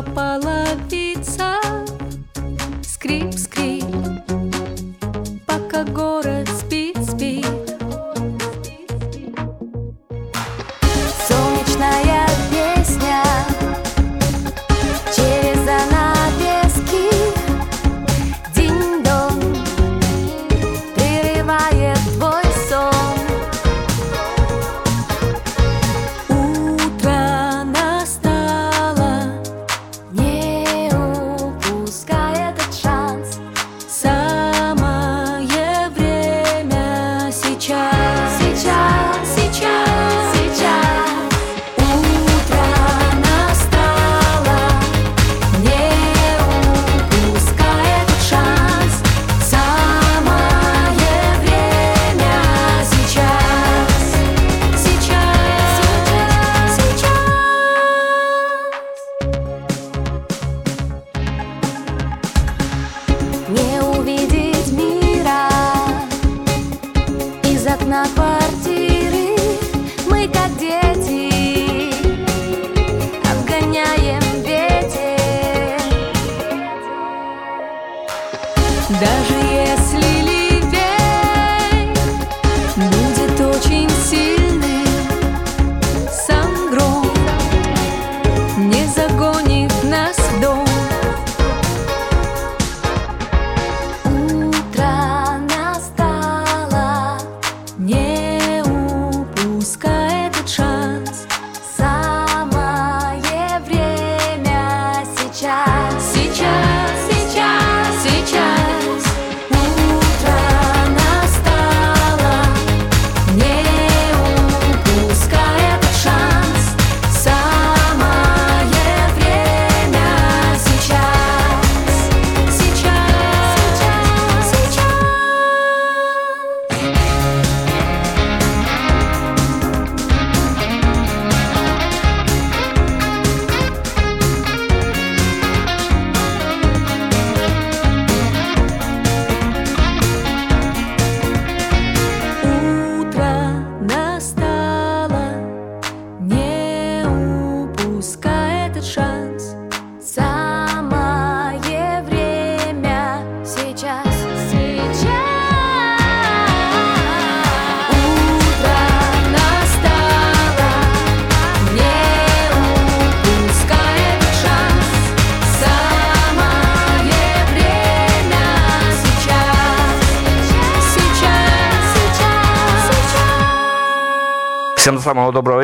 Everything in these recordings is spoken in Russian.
И попала вица Скрип, скрип Пока город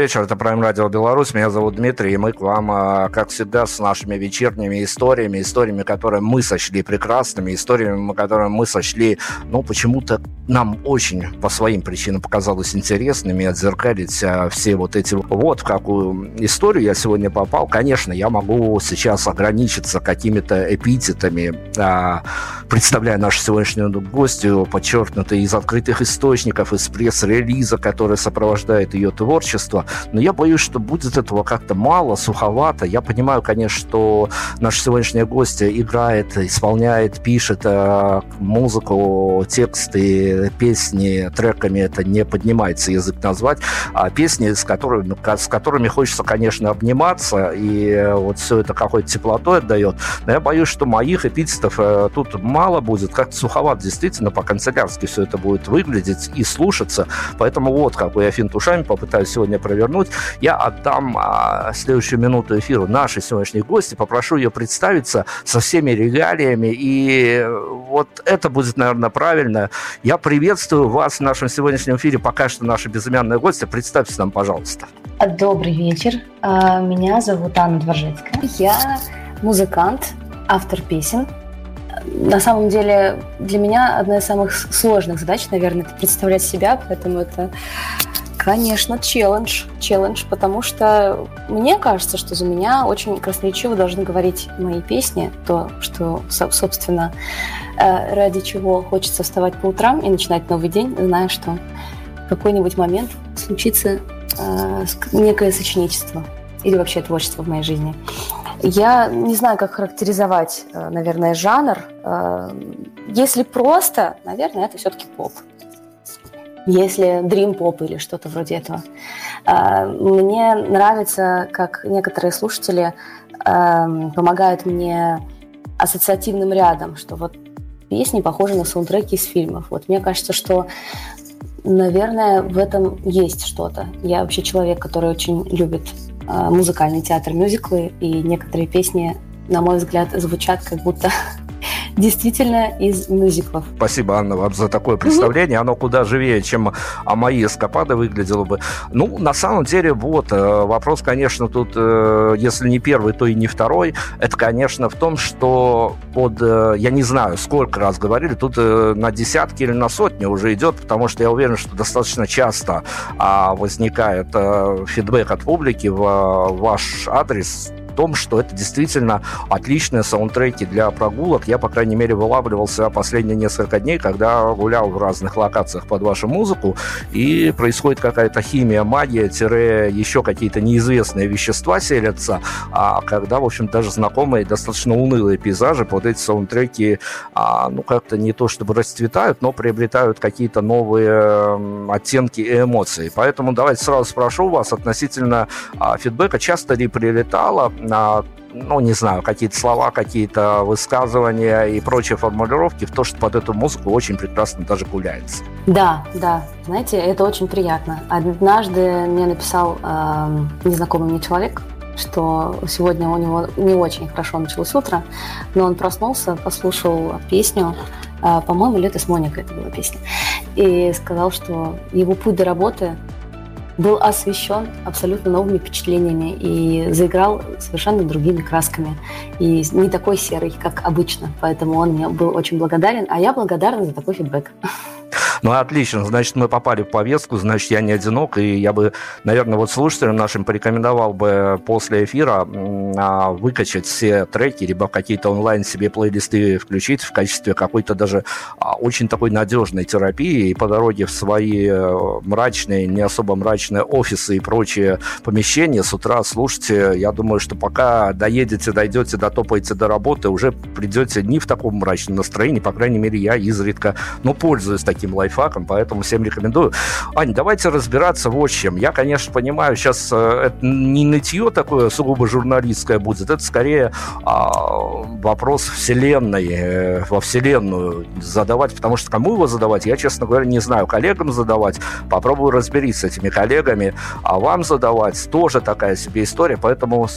вечера. Это Prime Radio Беларусь. Меня зовут Дмитрий, и мы к вам, а, как всегда, с нашими вечерними историями, историями, которые мы сочли прекрасными, историями, которые мы сочли, ну, почему-то нам очень по своим причинам показалось интересными отзеркалить а, все вот эти... Вот в какую историю я сегодня попал. Конечно, я могу сейчас ограничиться какими-то эпитетами, а, представляя нашу сегодняшнюю гостью, подчеркнутой из открытых источников, из пресс-релиза, который сопровождает ее творчество. Но я боюсь, что будет этого как-то мало, суховато. Я понимаю, конечно, что наша сегодняшняя гостья играет, исполняет, пишет э, музыку, тексты, песни, треками это не поднимается язык назвать, а песни, с которыми, с которыми хочется, конечно, обниматься, и вот все это какой-то теплотой отдает. Но я боюсь, что моих эпитетов э, тут мало будет, как-то суховато действительно по-канцелярски все это будет выглядеть и слушаться. Поэтому вот какой я финт ушами попытаюсь сегодня провернуть. Я отдам а, следующую минуту эфиру нашей сегодняшней гости, попрошу ее представиться со всеми регалиями, и э, вот это будет, наверное, правильно. Я приветствую вас в нашем сегодняшнем эфире, пока что наша безымянная гостья. Представьте нам, пожалуйста. Добрый вечер. А, Меня зовут Анна Дворжецкая. Я музыкант, автор песен. На самом деле для меня одна из самых сложных задач, наверное, это представлять себя, поэтому это Конечно, челлендж. Челлендж, потому что мне кажется, что за меня очень красноречиво должны говорить мои песни, то, что, собственно, э, ради чего хочется вставать по утрам и начинать новый день, зная, что в какой-нибудь момент случится э, некое сочинительство или вообще творчество в моей жизни. Я не знаю, как характеризовать, э, наверное, жанр. Если просто, наверное, это все-таки поп если Dream Pop или что-то вроде этого. А, мне нравится, как некоторые слушатели эм, помогают мне ассоциативным рядом, что вот песни похожи на саундтреки из фильмов. Вот мне кажется, что, наверное, в этом есть что-то. Я вообще человек, который очень любит э, музыкальный театр, мюзиклы, и некоторые песни, на мой взгляд, звучат как будто действительно из мюзиклов. Спасибо, Анна, вам за такое представление. Оно куда живее, чем а мои эскапады выглядело бы. Ну, на самом деле, вот, э, вопрос, конечно, тут, э, если не первый, то и не второй. Это, конечно, в том, что под, э, я не знаю, сколько раз говорили, тут на десятки или на сотни уже идет, потому что я уверен, что достаточно часто а, возникает фидбэк от публики в ваш адрес том, что это действительно отличные саундтреки для прогулок. Я, по крайней мере, вылавливался последние несколько дней, когда гулял в разных локациях под вашу музыку, и происходит какая-то химия, магия, тире, еще какие-то неизвестные вещества селятся, а когда, в общем, даже знакомые достаточно унылые пейзажи под эти саундтреки, а, ну, как-то не то чтобы расцветают, но приобретают какие-то новые оттенки и эмоции. Поэтому давайте сразу спрошу вас относительно а, фидбэка, часто ли прилетало ну, не знаю, какие-то слова, какие-то высказывания и прочие формулировки в то, что под эту музыку очень прекрасно даже гуляется. Да, да, знаете, это очень приятно. Однажды мне написал э, незнакомый мне человек, что сегодня у него не очень хорошо началось утро, но он проснулся, послушал песню, э, по-моему, «Лето с Моникой» это была песня, и сказал, что его путь до работы был освещен абсолютно новыми впечатлениями и заиграл совершенно другими красками. И не такой серый, как обычно. Поэтому он мне был очень благодарен, а я благодарна за такой фидбэк. Ну, отлично, значит, мы попали в повестку, значит, я не одинок, и я бы, наверное, вот слушателям нашим порекомендовал бы после эфира а, выкачать все треки, либо какие-то онлайн себе плейлисты включить в качестве какой-то даже а, очень такой надежной терапии, и по дороге в свои э, мрачные, не особо мрачные офисы и прочие помещения с утра слушайте, я думаю, что пока доедете, дойдете, дотопаете до работы, уже придете не в таком мрачном настроении, по крайней мере, я изредка, но пользуюсь таким лайфхаком поэтому всем рекомендую. Ань, давайте разбираться в чем. Я, конечно, понимаю, сейчас э, это не нытье такое сугубо журналистское будет, это скорее а, вопрос вселенной, э, во вселенную задавать, потому что кому его задавать, я, честно говоря, не знаю. Коллегам задавать, попробую разберись с этими коллегами, а вам задавать тоже такая себе история, поэтому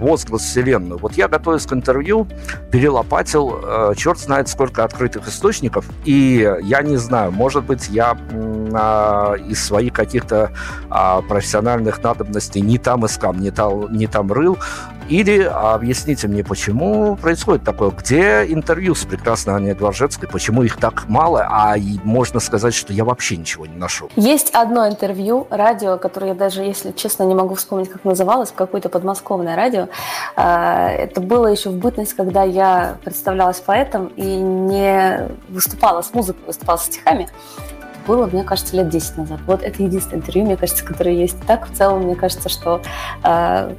возглас вселенную. Вот я, готовясь к интервью, перелопатил э, черт знает сколько открытых источников, и я не знаю, может быть, я э, из своих каких-то э, профессиональных надобностей не там искал, не там, не там рыл, или объясните мне, почему происходит такое? Где интервью с прекрасной Аней Дворжецкой? Почему их так мало? А можно сказать, что я вообще ничего не нашел. Есть одно интервью, радио, которое я даже, если честно, не могу вспомнить, как называлось, какое-то подмосковное радио. А, это было еще в бытность, когда я представлялась поэтом и не выступала с музыкой, выступала с стихами было, мне кажется, лет 10 назад. Вот это единственное интервью, мне кажется, которое есть. Так, в целом, мне кажется, что э,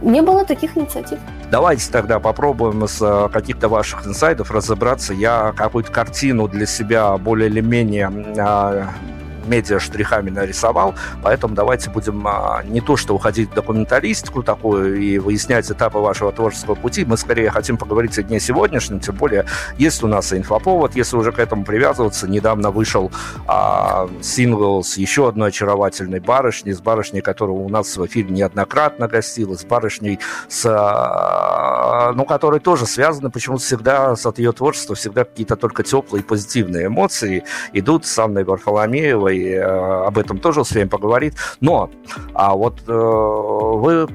не было таких инициатив. Давайте тогда попробуем с э, каких-то ваших инсайдов разобраться. Я какую-то картину для себя более или менее а, медиа-штрихами нарисовал, поэтому давайте будем а, не то что уходить в документалистику такую и выяснять этапы вашего творческого пути, мы скорее хотим поговорить о дне сегодняшнем, тем более, если у нас инфоповод, если уже к этому привязываться, недавно вышел а, сингл с еще одной очаровательной барышней, с барышней, которая у нас в эфире неоднократно гостила, с барышней, с, а, ну, которой тоже связаны почему-то всегда от ее творчества всегда какие-то только теплые позитивные эмоции идут с Анной Варфоломеевой, э, об этом тоже успеем поговорить. Но а вот э, вы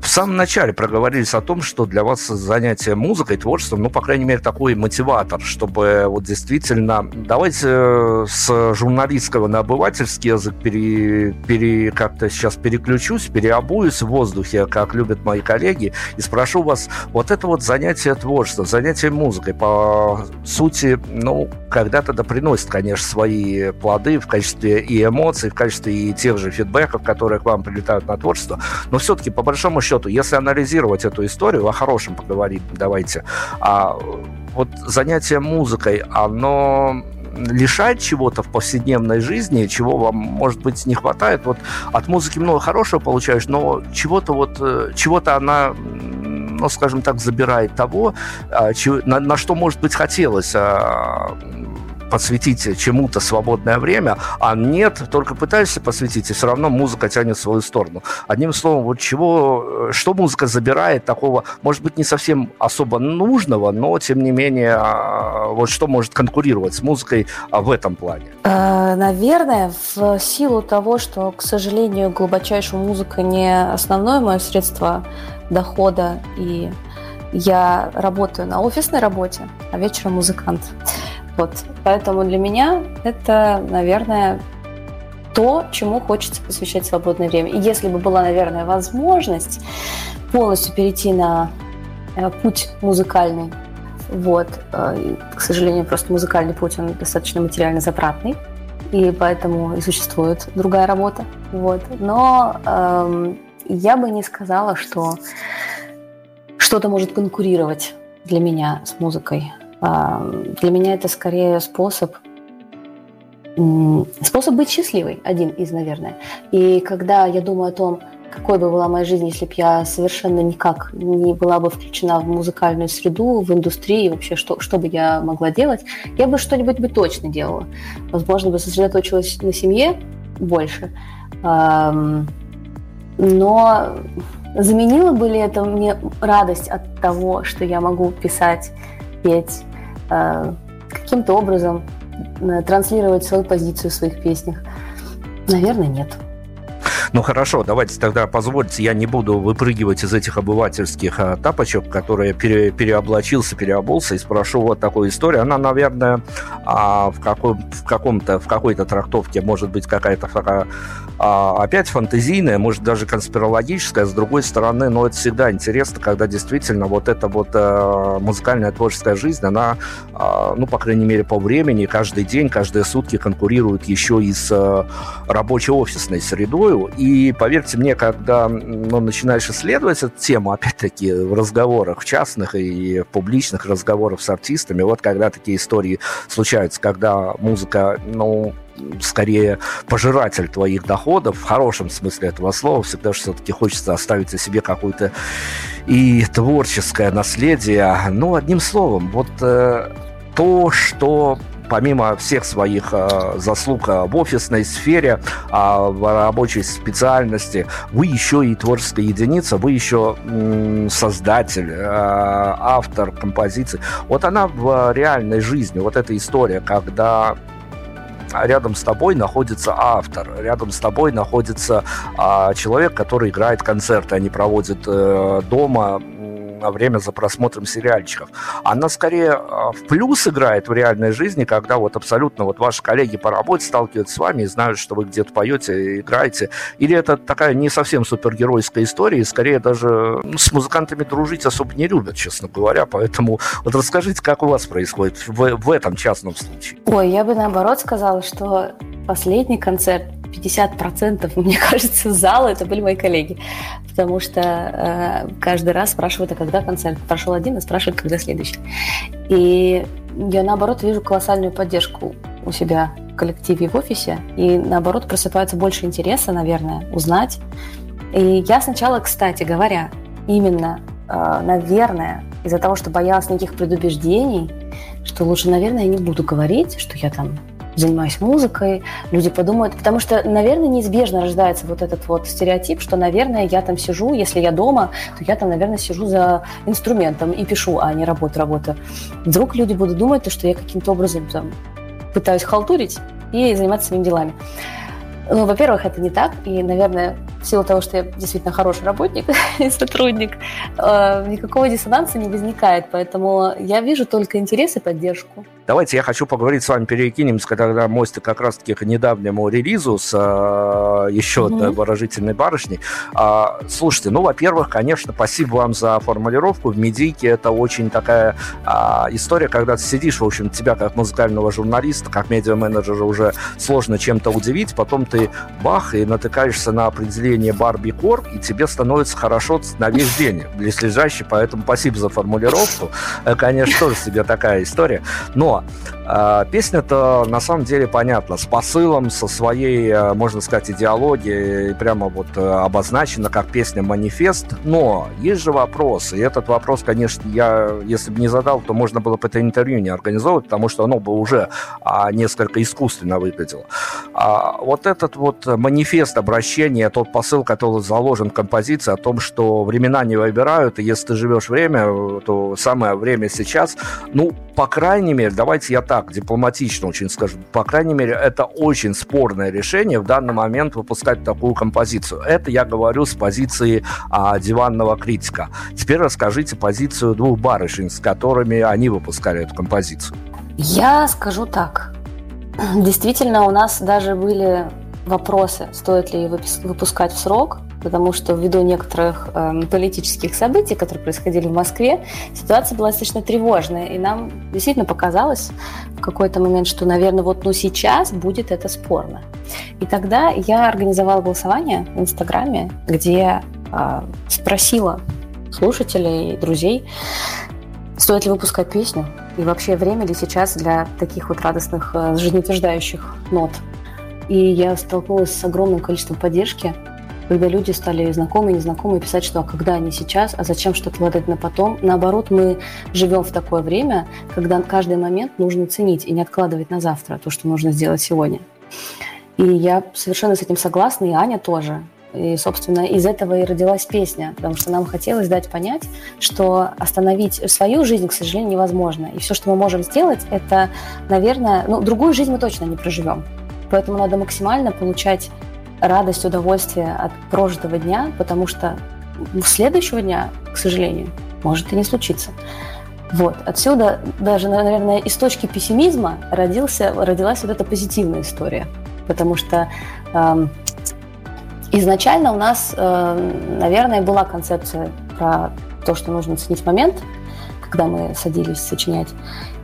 в самом начале проговорились о том, что для вас занятие музыкой, творчеством, ну, по крайней мере, такой мотиватор, чтобы вот действительно... Давайте э, с журналистского на обывательский язык пере, пере, как-то сейчас переключусь, переобуюсь в воздухе, как любят мои коллеги, и спрошу вас, вот это вот занятие творчеством, занятие музыкой, по сути, ну, когда-то да приносит, конечно, свои плоды в качестве и эмоций, в качестве и тех же фидбэков, которые к вам прилетают на творчество, но все-таки, по большому счету, если анализировать эту историю, о хорошем поговорить давайте, а вот занятие музыкой, оно лишает чего-то в повседневной жизни, чего вам, может быть, не хватает. Вот от музыки много хорошего получаешь, но чего-то вот, э, чего-то она ну, скажем так, забирает того, а, на, на что, может быть, хотелось а, посвятить чему-то свободное время, а нет, только пытаешься посвятить, и все равно музыка тянет в свою сторону. Одним словом, вот чего, э, что музыка забирает такого, может быть, не совсем особо нужного, но, тем не менее, а, вот что может конкурировать с музыкой а, в этом плане? Э, наверное, в силу того, что, к сожалению, глубочайшая музыка не основное мое средство дохода, и я работаю на офисной работе, а вечером музыкант. Вот. Поэтому для меня это, наверное, то, чему хочется посвящать свободное время. И если бы была, наверное, возможность полностью перейти на э, путь музыкальный, вот, э, к сожалению, просто музыкальный путь, он достаточно материально затратный, и поэтому и существует другая работа, вот. Но эм, я бы не сказала, что что-то может конкурировать для меня с музыкой. Для меня это скорее способ способ быть счастливой, один из, наверное. И когда я думаю о том, какой бы была моя жизнь, если бы я совершенно никак не была бы включена в музыкальную среду, в индустрию, вообще, что, что бы я могла делать, я бы что-нибудь бы точно делала. Возможно, бы сосредоточилась на семье больше. Но заменило бы ли это мне радость от того, что я могу писать, петь, каким-то образом э, транслировать свою позицию в своих песнях? Наверное, нет. Ну хорошо, давайте тогда позвольте, я не буду выпрыгивать из этих обывательских а, тапочек, которые пере, переоблачился, переобулся, и спрошу вот такую историю. Она, наверное, а, в, какой, в каком-то, в какой-то трактовке может быть какая-то а, опять фантазийная, может даже конспирологическая, с другой стороны, но это всегда интересно, когда действительно вот эта вот а, музыкальная творческая жизнь, она, а, ну, по крайней мере, по времени, каждый день, каждые сутки конкурирует еще и с а, рабочей офисной средой, и поверьте мне, когда ну, начинаешь исследовать эту тему, опять-таки, в разговорах в частных и публичных разговорах с артистами, вот когда такие истории случаются, когда музыка, ну, скорее пожиратель твоих доходов, в хорошем смысле этого слова, всегда все-таки хочется оставить о себе какое-то и творческое наследие. Ну, одним словом, вот э, то, что помимо всех своих э, заслуг э, в офисной сфере, э, в рабочей специальности, вы еще и творческая единица, вы еще создатель, э, автор композиции. Вот она в реальной жизни, вот эта история, когда рядом с тобой находится автор, рядом с тобой находится а, человек, который играет концерты, они проводят дома время за просмотром сериальчиков. Она скорее а, в плюс играет в реальной жизни, когда вот абсолютно вот ваши коллеги по работе сталкиваются с вами и знают, что вы где-то поете, играете. Или это такая не совсем супергеройская история, и скорее даже ну, с музыкантами дружить особо не любят, честно говоря. Поэтому вот расскажите, как у вас происходит в, в этом частном случае. Ой, я бы наоборот сказала, что последний концерт 50%, мне кажется, зала это были мои коллеги. Потому что э, каждый раз спрашивают, а когда концерт? Прошел один, а спрашивают, когда следующий. И я, наоборот, вижу колоссальную поддержку у себя в коллективе в офисе. И, наоборот, просыпается больше интереса, наверное, узнать. И я сначала, кстати говоря, именно, э, наверное, из-за того, что боялась никаких предубеждений, что лучше, наверное, я не буду говорить, что я там занимаюсь музыкой, люди подумают, потому что, наверное, неизбежно рождается вот этот вот стереотип, что, наверное, я там сижу, если я дома, то я там, наверное, сижу за инструментом и пишу, а не работаю, работаю. Вдруг люди будут думать, что я каким-то образом там пытаюсь халтурить и заниматься своими делами. Ну, во-первых, это не так, и, наверное, в силу того, что я действительно хороший работник и сотрудник, э, никакого диссонанса не возникает. Поэтому я вижу только интерес и поддержку. Давайте я хочу поговорить с вами, перекинемся тогда мостик как раз-таки к недавнему релизу с э, еще одной mm-hmm. выражительной барышней. А, слушайте, ну, во-первых, конечно, спасибо вам за формулировку. В медийке это очень такая а, история, когда ты сидишь, в общем, тебя как музыкального журналиста, как медиа-менеджера уже сложно чем-то удивить, потом ты бах и натыкаешься на определение Барби Кор, и тебе становится хорошо на весь день, близлежащий, поэтому спасибо за формулировку. Э, конечно, тоже себе такая история. Но песня-то на самом деле понятна, с посылом, со своей, э, можно сказать, идеологией, прямо вот э, обозначена как песня-манифест, но есть же вопрос, и этот вопрос, конечно, я, если бы не задал, то можно было бы это интервью не организовывать, потому что оно бы уже а, несколько искусственно выглядело. А, вот этот вот манифест обращения, тот посыл, который заложен в композиции о том, что времена не выбирают, и если ты живешь время, то самое время сейчас, ну, по крайней мере, давайте я так дипломатично очень скажу, по крайней мере, это очень спорное решение в данный момент выпускать такую композицию. Это я говорю с позиции а, диванного критика. Теперь расскажите позицию двух барышень, с которыми они выпускали эту композицию. Я скажу так. Действительно, у нас даже были вопросы, стоит ли выпускать в срок, потому что ввиду некоторых э, политических событий, которые происходили в Москве, ситуация была достаточно тревожная, и нам действительно показалось в какой-то момент, что, наверное, вот ну сейчас будет это спорно. И тогда я организовала голосование в Инстаграме, где э, спросила слушателей друзей, стоит ли выпускать песню, и вообще время ли сейчас для таких вот радостных, э, жизнеутверждающих нот. И я столкнулась с огромным количеством поддержки когда люди стали знакомые, незнакомые писать, что а когда они сейчас, а зачем что-то отложить на потом. Наоборот, мы живем в такое время, когда каждый момент нужно ценить и не откладывать на завтра то, что нужно сделать сегодня. И я совершенно с этим согласна, и Аня тоже. И, собственно, из этого и родилась песня, потому что нам хотелось дать понять, что остановить свою жизнь, к сожалению, невозможно. И все, что мы можем сделать, это, наверное, ну, другую жизнь мы точно не проживем. Поэтому надо максимально получать радость, удовольствие от прожитого дня, потому что следующего дня, к сожалению, может и не случиться. Вот. Отсюда даже, наверное, из точки пессимизма родился, родилась вот эта позитивная история. Потому что э, изначально у нас, э, наверное, была концепция про то, что нужно ценить момент, когда мы садились сочинять.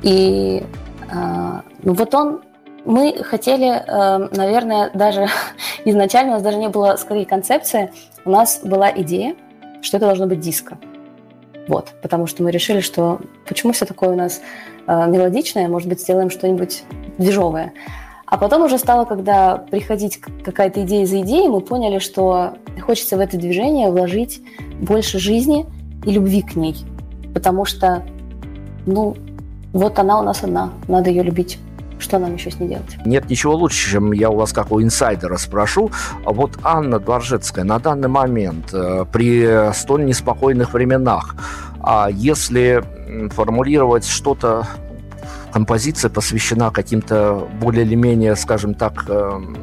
И э, ну вот он мы хотели, эм, наверное, даже изначально у нас даже не было скорее концепции, у нас была идея, что это должно быть диско. Вот, потому что мы решили, что почему все такое у нас э, мелодичное, может быть, сделаем что-нибудь движовое. А потом уже стало, когда приходить какая-то идея за идеей, мы поняли, что хочется в это движение вложить больше жизни и любви к ней. Потому что, ну, вот она у нас одна, надо ее любить. Что нам еще с ней делать? Нет ничего лучше, чем я у вас как у инсайдера спрошу. А вот Анна Дворжецкая на данный момент э, при столь неспокойных временах, а если формулировать что-то, композиция посвящена каким-то более или менее, скажем так, эм,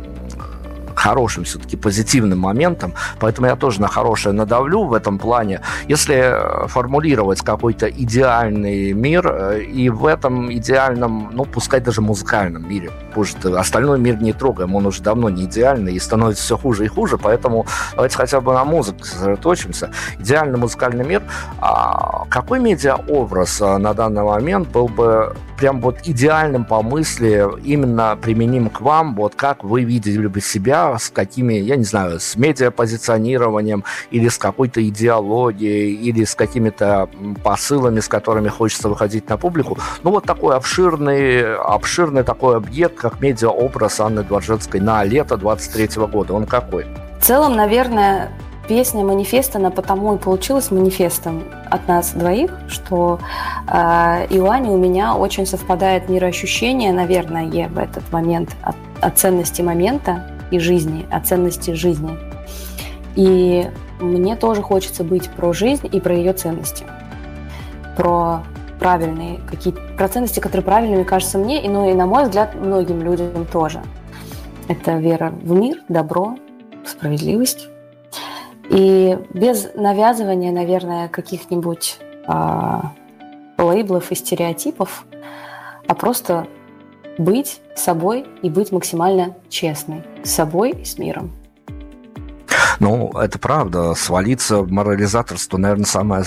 хорошим все-таки позитивным моментом, поэтому я тоже на хорошее надавлю в этом плане. Если э, формулировать какой-то идеальный мир, э, и в этом идеальном, ну, пускай даже музыкальном мире, пусть остальной мир не трогаем, он уже давно не идеальный и становится все хуже и хуже, поэтому давайте хотя бы на музыку сосредоточимся. Идеальный музыкальный мир, а какой медиа-образ э, на данный момент был бы прям вот идеальным по мысли именно применим к вам, вот как вы видели бы себя, с какими, я не знаю, с медиапозиционированием или с какой-то идеологией, или с какими-то посылами, с которыми хочется выходить на публику. Ну, вот такой обширный, обширный такой объект, как медиаобраз Анны Дворжецкой на лето 23 года. Он какой? В целом, наверное, песня манифест, она потому и получилась манифестом от нас двоих, что э, и у Ани, у меня очень совпадает мироощущение, наверное, в этот момент от, от ценности момента и жизни, от ценности жизни. И мне тоже хочется быть про жизнь и про ее ценности. Про правильные, какие про ценности, которые правильными кажутся мне, и, ну и, на мой взгляд, многим людям тоже. Это вера в мир, добро, справедливость, И без навязывания, наверное, каких-нибудь а, лейблов и стереотипов, а просто быть собой и быть максимально честной с собой и с миром. Ну, это правда. Свалиться в морализаторство, наверное, самое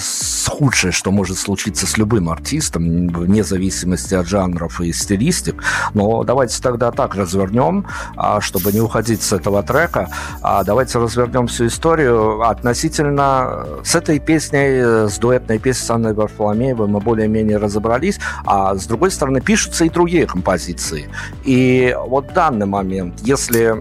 худшее, что может случиться с любым артистом, вне зависимости от жанров и стилистик. Но давайте тогда так развернем, а, чтобы не уходить с этого трека. А давайте развернем всю историю относительно с этой песней, с дуэтной песней с Анной Варфоломеевой мы более-менее разобрались, а с другой стороны пишутся и другие композиции. И вот данный момент, если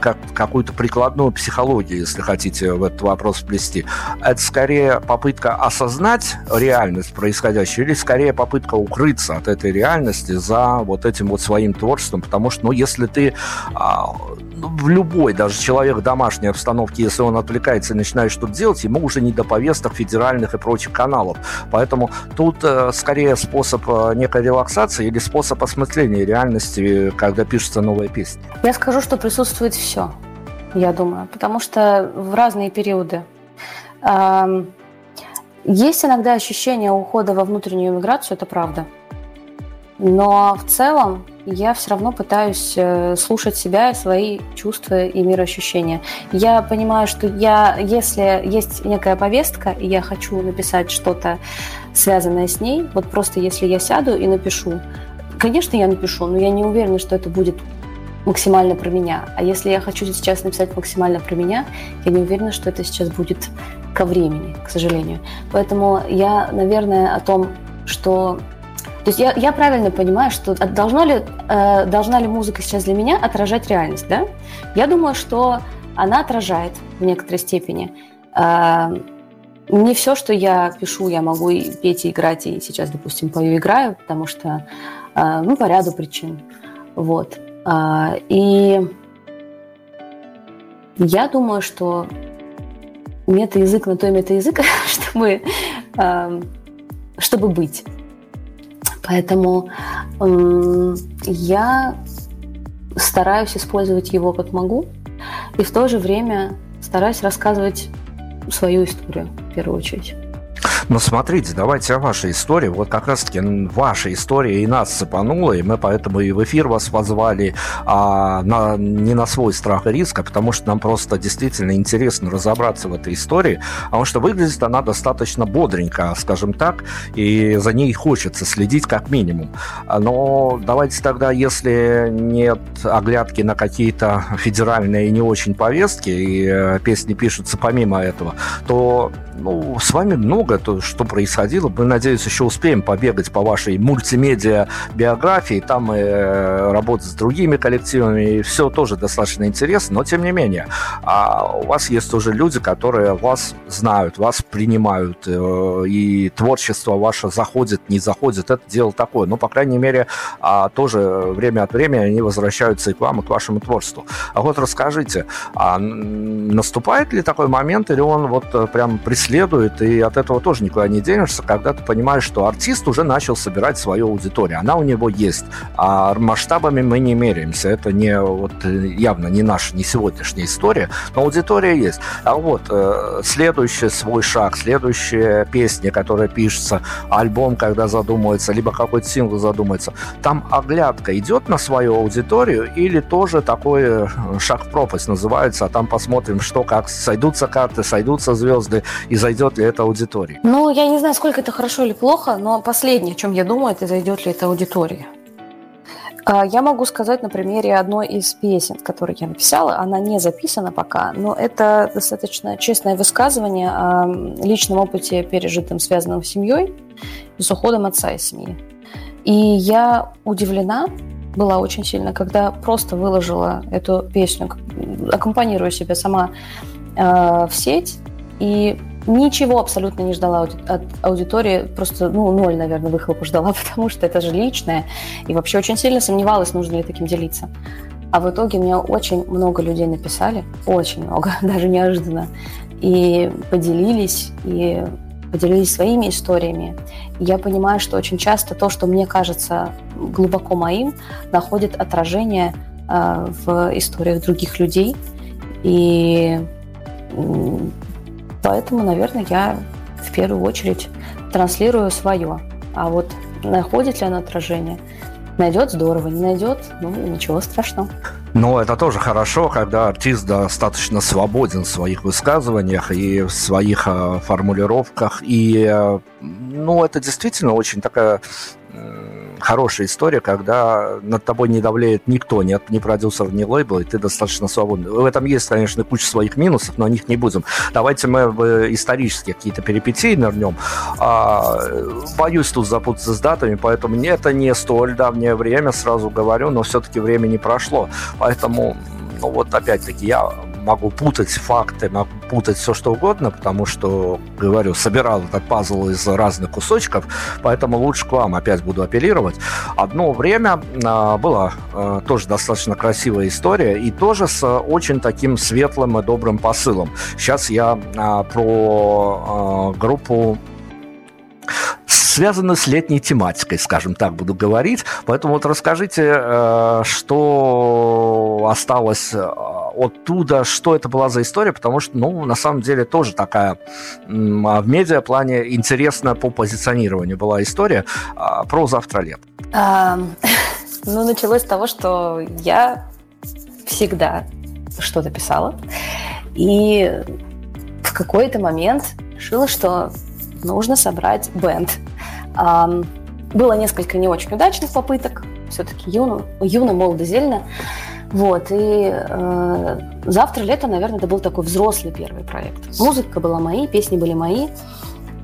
как, какую-то прикладную психологию если хотите в этот вопрос вплести, это скорее попытка осознать реальность происходящую или скорее попытка укрыться от этой реальности за вот этим вот своим творчеством, потому что, ну, если ты а, ну, в любой, даже человек в домашней обстановке, если он отвлекается и начинает что-то делать, ему уже не до повесток федеральных и прочих каналов. Поэтому тут э, скорее способ э, некой релаксации или способ осмысления реальности, когда пишется новая песня. Я скажу, что присутствует все я думаю, потому что в разные периоды. Есть иногда ощущение ухода во внутреннюю миграцию, это правда. Но в целом я все равно пытаюсь э, слушать себя, свои чувства и мироощущения. Я понимаю, что я, если есть некая повестка, и я хочу написать что-то связанное с ней, вот просто если я сяду и напишу, конечно, я напишу, но я не уверена, что это будет максимально про меня. А если я хочу сейчас написать максимально про меня, я не уверена, что это сейчас будет ко времени, к сожалению. Поэтому я, наверное, о том, что... То есть я, я правильно понимаю, что должно ли, э, должна ли музыка сейчас для меня отражать реальность, да? Я думаю, что она отражает в некоторой степени. Э, не все, что я пишу, я могу и петь, и играть, и сейчас, допустим, пою, играю, потому что, э, ну, по ряду причин. Вот. А, и я думаю, что мета-язык на то и мета-язык, чтобы, чтобы быть. Поэтому я стараюсь использовать его как могу, и в то же время стараюсь рассказывать свою историю в первую очередь. Ну, смотрите, давайте о вашей истории. Вот как раз-таки ваша история и нас цепанула, и мы поэтому и в эфир вас позвали а, на, не на свой страх и риск, а потому что нам просто действительно интересно разобраться в этой истории, потому что выглядит она достаточно бодренько, скажем так, и за ней хочется следить как минимум. Но давайте тогда, если нет оглядки на какие-то федеральные не очень повестки, и э, песни пишутся помимо этого, то ну, с вами много то, что происходило. Мы, надеюсь, еще успеем побегать по вашей мультимедиа биографии. Там мы э, работать с другими коллективами. И все тоже достаточно интересно. Но, тем не менее, а у вас есть уже люди, которые вас знают, вас принимают. Э, и творчество ваше заходит, не заходит. Это дело такое. Но, по крайней мере, а, тоже время от времени они возвращаются и к вам, и к вашему творчеству. А вот расскажите, а наступает ли такой момент, или он вот э, прям преследует следует, и от этого тоже никуда не денешься, когда ты понимаешь, что артист уже начал собирать свою аудиторию, она у него есть, а масштабами мы не меряемся, это не вот явно не наша, не сегодняшняя история, но аудитория есть. А вот э, следующий свой шаг, следующая песня, которая пишется, альбом, когда задумывается, либо какой-то сингл задумается, там оглядка идет на свою аудиторию или тоже такой э, шаг в пропасть называется, а там посмотрим, что как сойдутся карты, сойдутся звезды, и зайдет ли это аудитории? Ну, я не знаю, сколько это хорошо или плохо, но последнее, о чем я думаю, это зайдет ли это аудитория. А, я могу сказать на примере одной из песен, которые я написала. Она не записана пока, но это достаточно честное высказывание о личном опыте, пережитом, связанном с семьей с уходом отца из семьи. И я удивлена была очень сильно, когда просто выложила эту песню, аккомпанируя себя сама э, в сеть, и Ничего абсолютно не ждала от аудитории, просто, ну, ноль, наверное, выхлопа ждала, потому что это же личное, и вообще очень сильно сомневалась, нужно ли таким делиться. А в итоге мне очень много людей написали, очень много, даже неожиданно, и поделились, и поделились своими историями. И я понимаю, что очень часто то, что мне кажется глубоко моим, находит отражение э, в историях других людей. И Поэтому, наверное, я в первую очередь транслирую свое. А вот находит ли оно отражение, найдет здорово, не найдет, ну ничего страшного. Но это тоже хорошо, когда артист достаточно свободен в своих высказываниях и в своих э, формулировках. И, э, ну, это действительно очень такая хорошая история, когда над тобой не давляет никто, нет ни продюсер, ни лейбл, и ты достаточно свободный. В этом есть, конечно, куча своих минусов, но о них не будем. Давайте мы исторические какие-то перипетии нырнем. А, боюсь тут запутаться с датами, поэтому это не столь давнее время, сразу говорю, но все-таки время не прошло. Поэтому, ну вот опять-таки, я могу путать факты, могу путать все что угодно, потому что, говорю, собирал этот пазл из разных кусочков, поэтому лучше к вам опять буду апеллировать. Одно время а, была а, тоже достаточно красивая история и тоже с очень таким светлым и добрым посылом. Сейчас я а, про а, группу связано с летней тематикой, скажем так, буду говорить. Поэтому вот расскажите, э, что осталось э, оттуда, что это была за история, потому что, ну, на самом деле тоже такая в медиа плане интересная по позиционированию была история а, про завтра лет. А, ну, началось с того, что я всегда что-то писала, и в какой-то момент решила, что нужно собрать бенд. Было несколько не очень удачных попыток, все-таки юно, юно, молодо, зельно. Вот, и э, завтра лето, наверное, это был такой взрослый первый проект. Музыка была мои, песни были мои,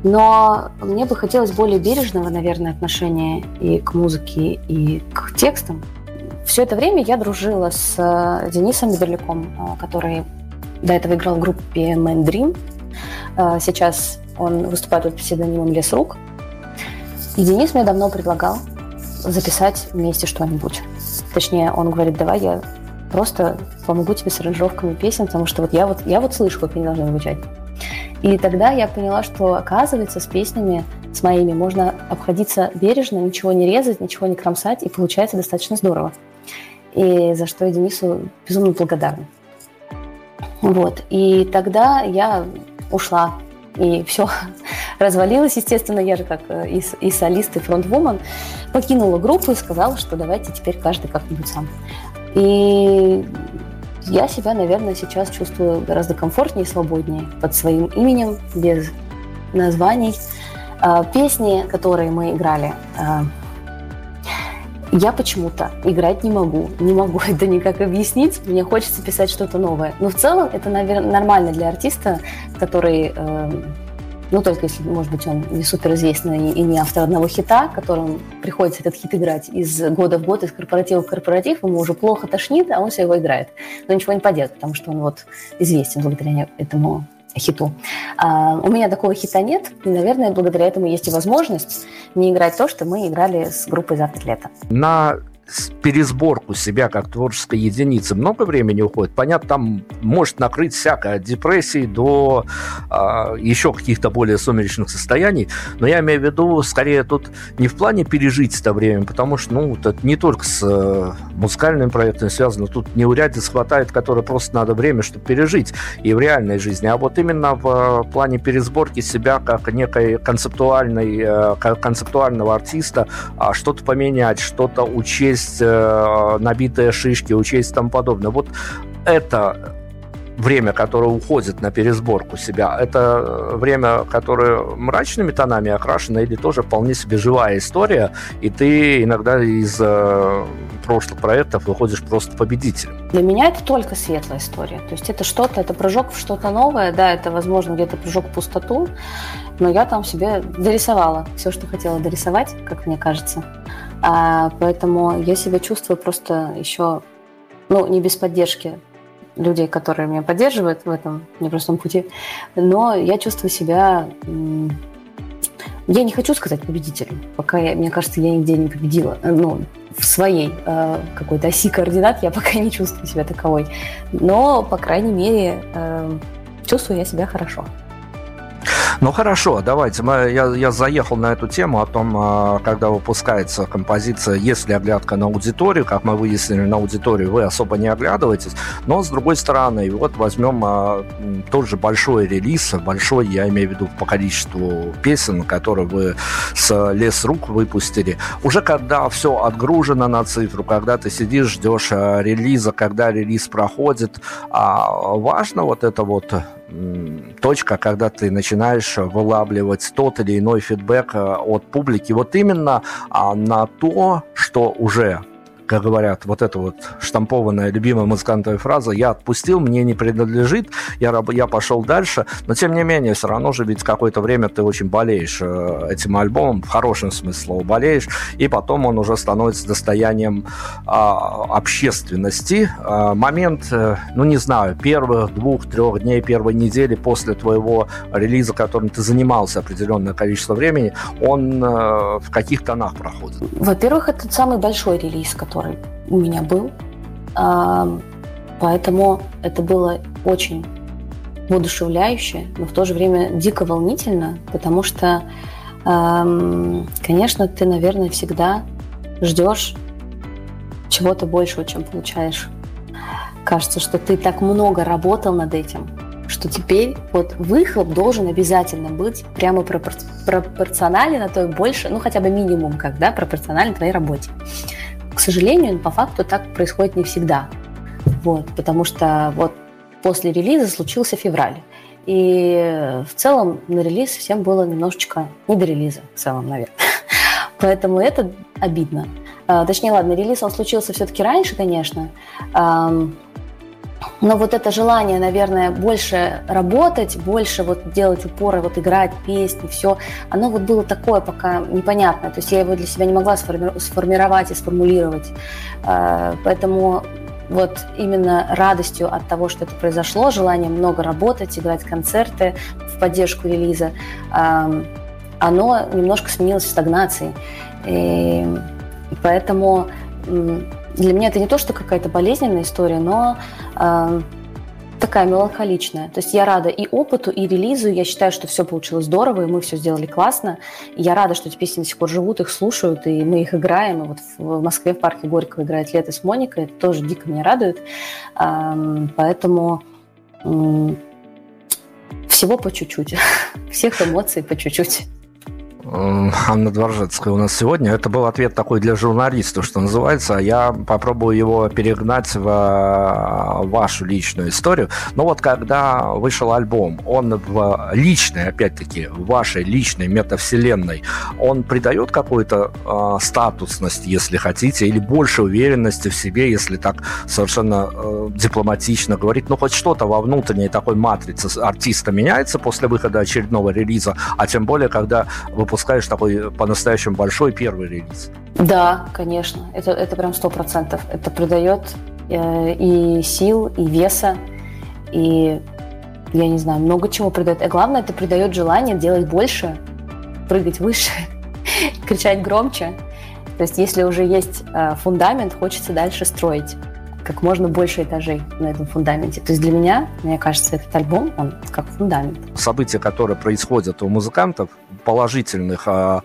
но мне бы хотелось более бережного, наверное, отношения и к музыке, и к текстам. Все это время я дружила с э, Денисом Медерляком, э, который до этого играл в группе Man Dream. Э, сейчас он выступает под псевдонимом Лес Рук. И Денис мне давно предлагал записать вместе что-нибудь. Точнее, он говорит, давай я просто помогу тебе с аранжировками песен, потому что вот я вот, я вот слышу, как они должны звучать. И тогда я поняла, что, оказывается, с песнями, с моими, можно обходиться бережно, ничего не резать, ничего не кромсать, и получается достаточно здорово. И за что я Денису безумно благодарна. Вот. И тогда я ушла и все развалилось, естественно, я же как э, и, и солист, и фронтвумен, покинула группу и сказала, что давайте теперь каждый как-нибудь сам. И я себя, наверное, сейчас чувствую гораздо комфортнее и свободнее под своим именем, без названий. А, песни, которые мы играли, а, я почему-то играть не могу. Не могу это никак объяснить. Мне хочется писать что-то новое. Но в целом это, наверное, нормально для артиста, который э, ну, только если, может быть, он не суперизвестный и не автор одного хита, которым приходится этот хит играть из года в год, из корпоратива в корпоратив, ему уже плохо тошнит, а он все его играет. Но ничего не поделать, потому что он вот известен благодаря этому хиту. А, у меня такого хита нет, и, наверное, благодаря этому есть и возможность не играть то, что мы играли с группой «Завтра лето». На пересборку себя как творческой единицы. Много времени уходит. Понятно, там может накрыть всякое от депрессии до э, еще каких-то более сумеречных состояний, но я имею в виду скорее тут не в плане пережить это время, потому что, ну, это не только с э, музыкальными проектами связано, тут неурядиц хватает, которое просто надо время, чтобы пережить и в реальной жизни, а вот именно в э, плане пересборки себя как некой концептуальной, э, концептуального артиста, э, что-то поменять, что-то учесть учесть э, набитые шишки, учесть и тому подобное. Вот это время, которое уходит на пересборку себя, это время, которое мрачными тонами окрашено или тоже вполне себе живая история, и ты иногда из э, прошлых проектов выходишь просто победителем. Для меня это только светлая история. То есть это что-то, это прыжок в что-то новое, да, это, возможно, где-то прыжок в пустоту, но я там себе дорисовала все, что хотела дорисовать, как мне кажется. А, поэтому я себя чувствую просто еще, ну, не без поддержки людей, которые меня поддерживают в этом непростом пути, но я чувствую себя... Я не хочу сказать победителем, пока, я, мне кажется, я нигде не победила. Ну, в своей э, какой-то оси координат я пока не чувствую себя таковой. Но, по крайней мере, э, чувствую я себя хорошо. Ну хорошо, давайте. Мы, я, я заехал на эту тему о том, а, когда выпускается композиция, есть ли оглядка на аудиторию. Как мы выяснили, на аудиторию вы особо не оглядываетесь. Но с другой стороны, вот возьмем а, тот же большой релиз, большой, я имею в виду по количеству песен, которые вы с Лес Рук выпустили. Уже когда все отгружено на цифру, когда ты сидишь, ждешь а, релиза, когда релиз проходит, важно вот это вот точка, когда ты начинаешь вылавливать тот или иной фидбэк э, от публики, вот именно а, на то, что уже как говорят, вот эта вот штампованная любимая музыкантовая фраза «я отпустил, мне не принадлежит, я, я пошел дальше», но тем не менее, все равно же ведь какое-то время ты очень болеешь э, этим альбомом, в хорошем смысле слова болеешь, и потом он уже становится достоянием э, общественности. Э, момент, э, ну не знаю, первых двух-трех дней, первой недели после твоего релиза, которым ты занимался определенное количество времени, он э, в каких тонах проходит? Во-первых, это самый большой релиз, который который у меня был. Поэтому это было очень воодушевляюще, но в то же время дико волнительно, потому что, конечно, ты, наверное, всегда ждешь чего-то большего, чем получаешь. Кажется, что ты так много работал над этим, что теперь вот выхлоп должен обязательно быть прямо пропорционален, а то больше, ну хотя бы минимум, как, да, пропорционален твоей работе. К сожалению, по факту так происходит не всегда. Вот, потому что вот после релиза случился февраль. И в целом на релиз всем было немножечко не до релиза в целом, наверное. Поэтому это обидно. А, точнее, ладно, релиз он случился все-таки раньше, конечно. Но вот это желание, наверное, больше работать, больше вот делать упоры, вот играть песни, все, оно вот было такое пока непонятное. То есть я его для себя не могла сформировать и сформулировать. А, поэтому вот именно радостью от того, что это произошло, желанием много работать, играть концерты в поддержку релиза, оно немножко сменилось в стагнации. И поэтому для меня это не то, что какая-то болезненная история, но э, такая меланхоличная. То есть я рада и опыту, и релизу. Я считаю, что все получилось здорово, и мы все сделали классно. Я рада, что эти песни до сих пор живут, их слушают, и мы их играем. И вот в Москве в парке Горького играет «Лето с Моникой». Это тоже дико меня радует. Э, поэтому э, всего по чуть-чуть. Всех эмоций по чуть-чуть. Анна Дворжецкая у нас сегодня. Это был ответ такой для журналистов, что называется. Я попробую его перегнать в э, вашу личную историю. Но вот когда вышел альбом, он в личной, опять-таки, в вашей личной метавселенной, он придает какую-то э, статусность, если хотите, или больше уверенности в себе, если так совершенно э, дипломатично говорить. Ну, хоть что-то во внутренней такой матрице артиста меняется после выхода очередного релиза, а тем более, когда выпускается выпускаешь такой по-настоящему большой первый релиз. Да, конечно, это, это прям сто процентов. Это придает э, и сил, и веса, и, я не знаю, много чего придает. И главное, это придает желание делать больше, прыгать выше, кричать громче. То есть, если уже есть э, фундамент, хочется дальше строить как можно больше этажей на этом фундаменте. То есть для меня, мне кажется, этот альбом, он как фундамент. События, которые происходят у музыкантов, положительных, а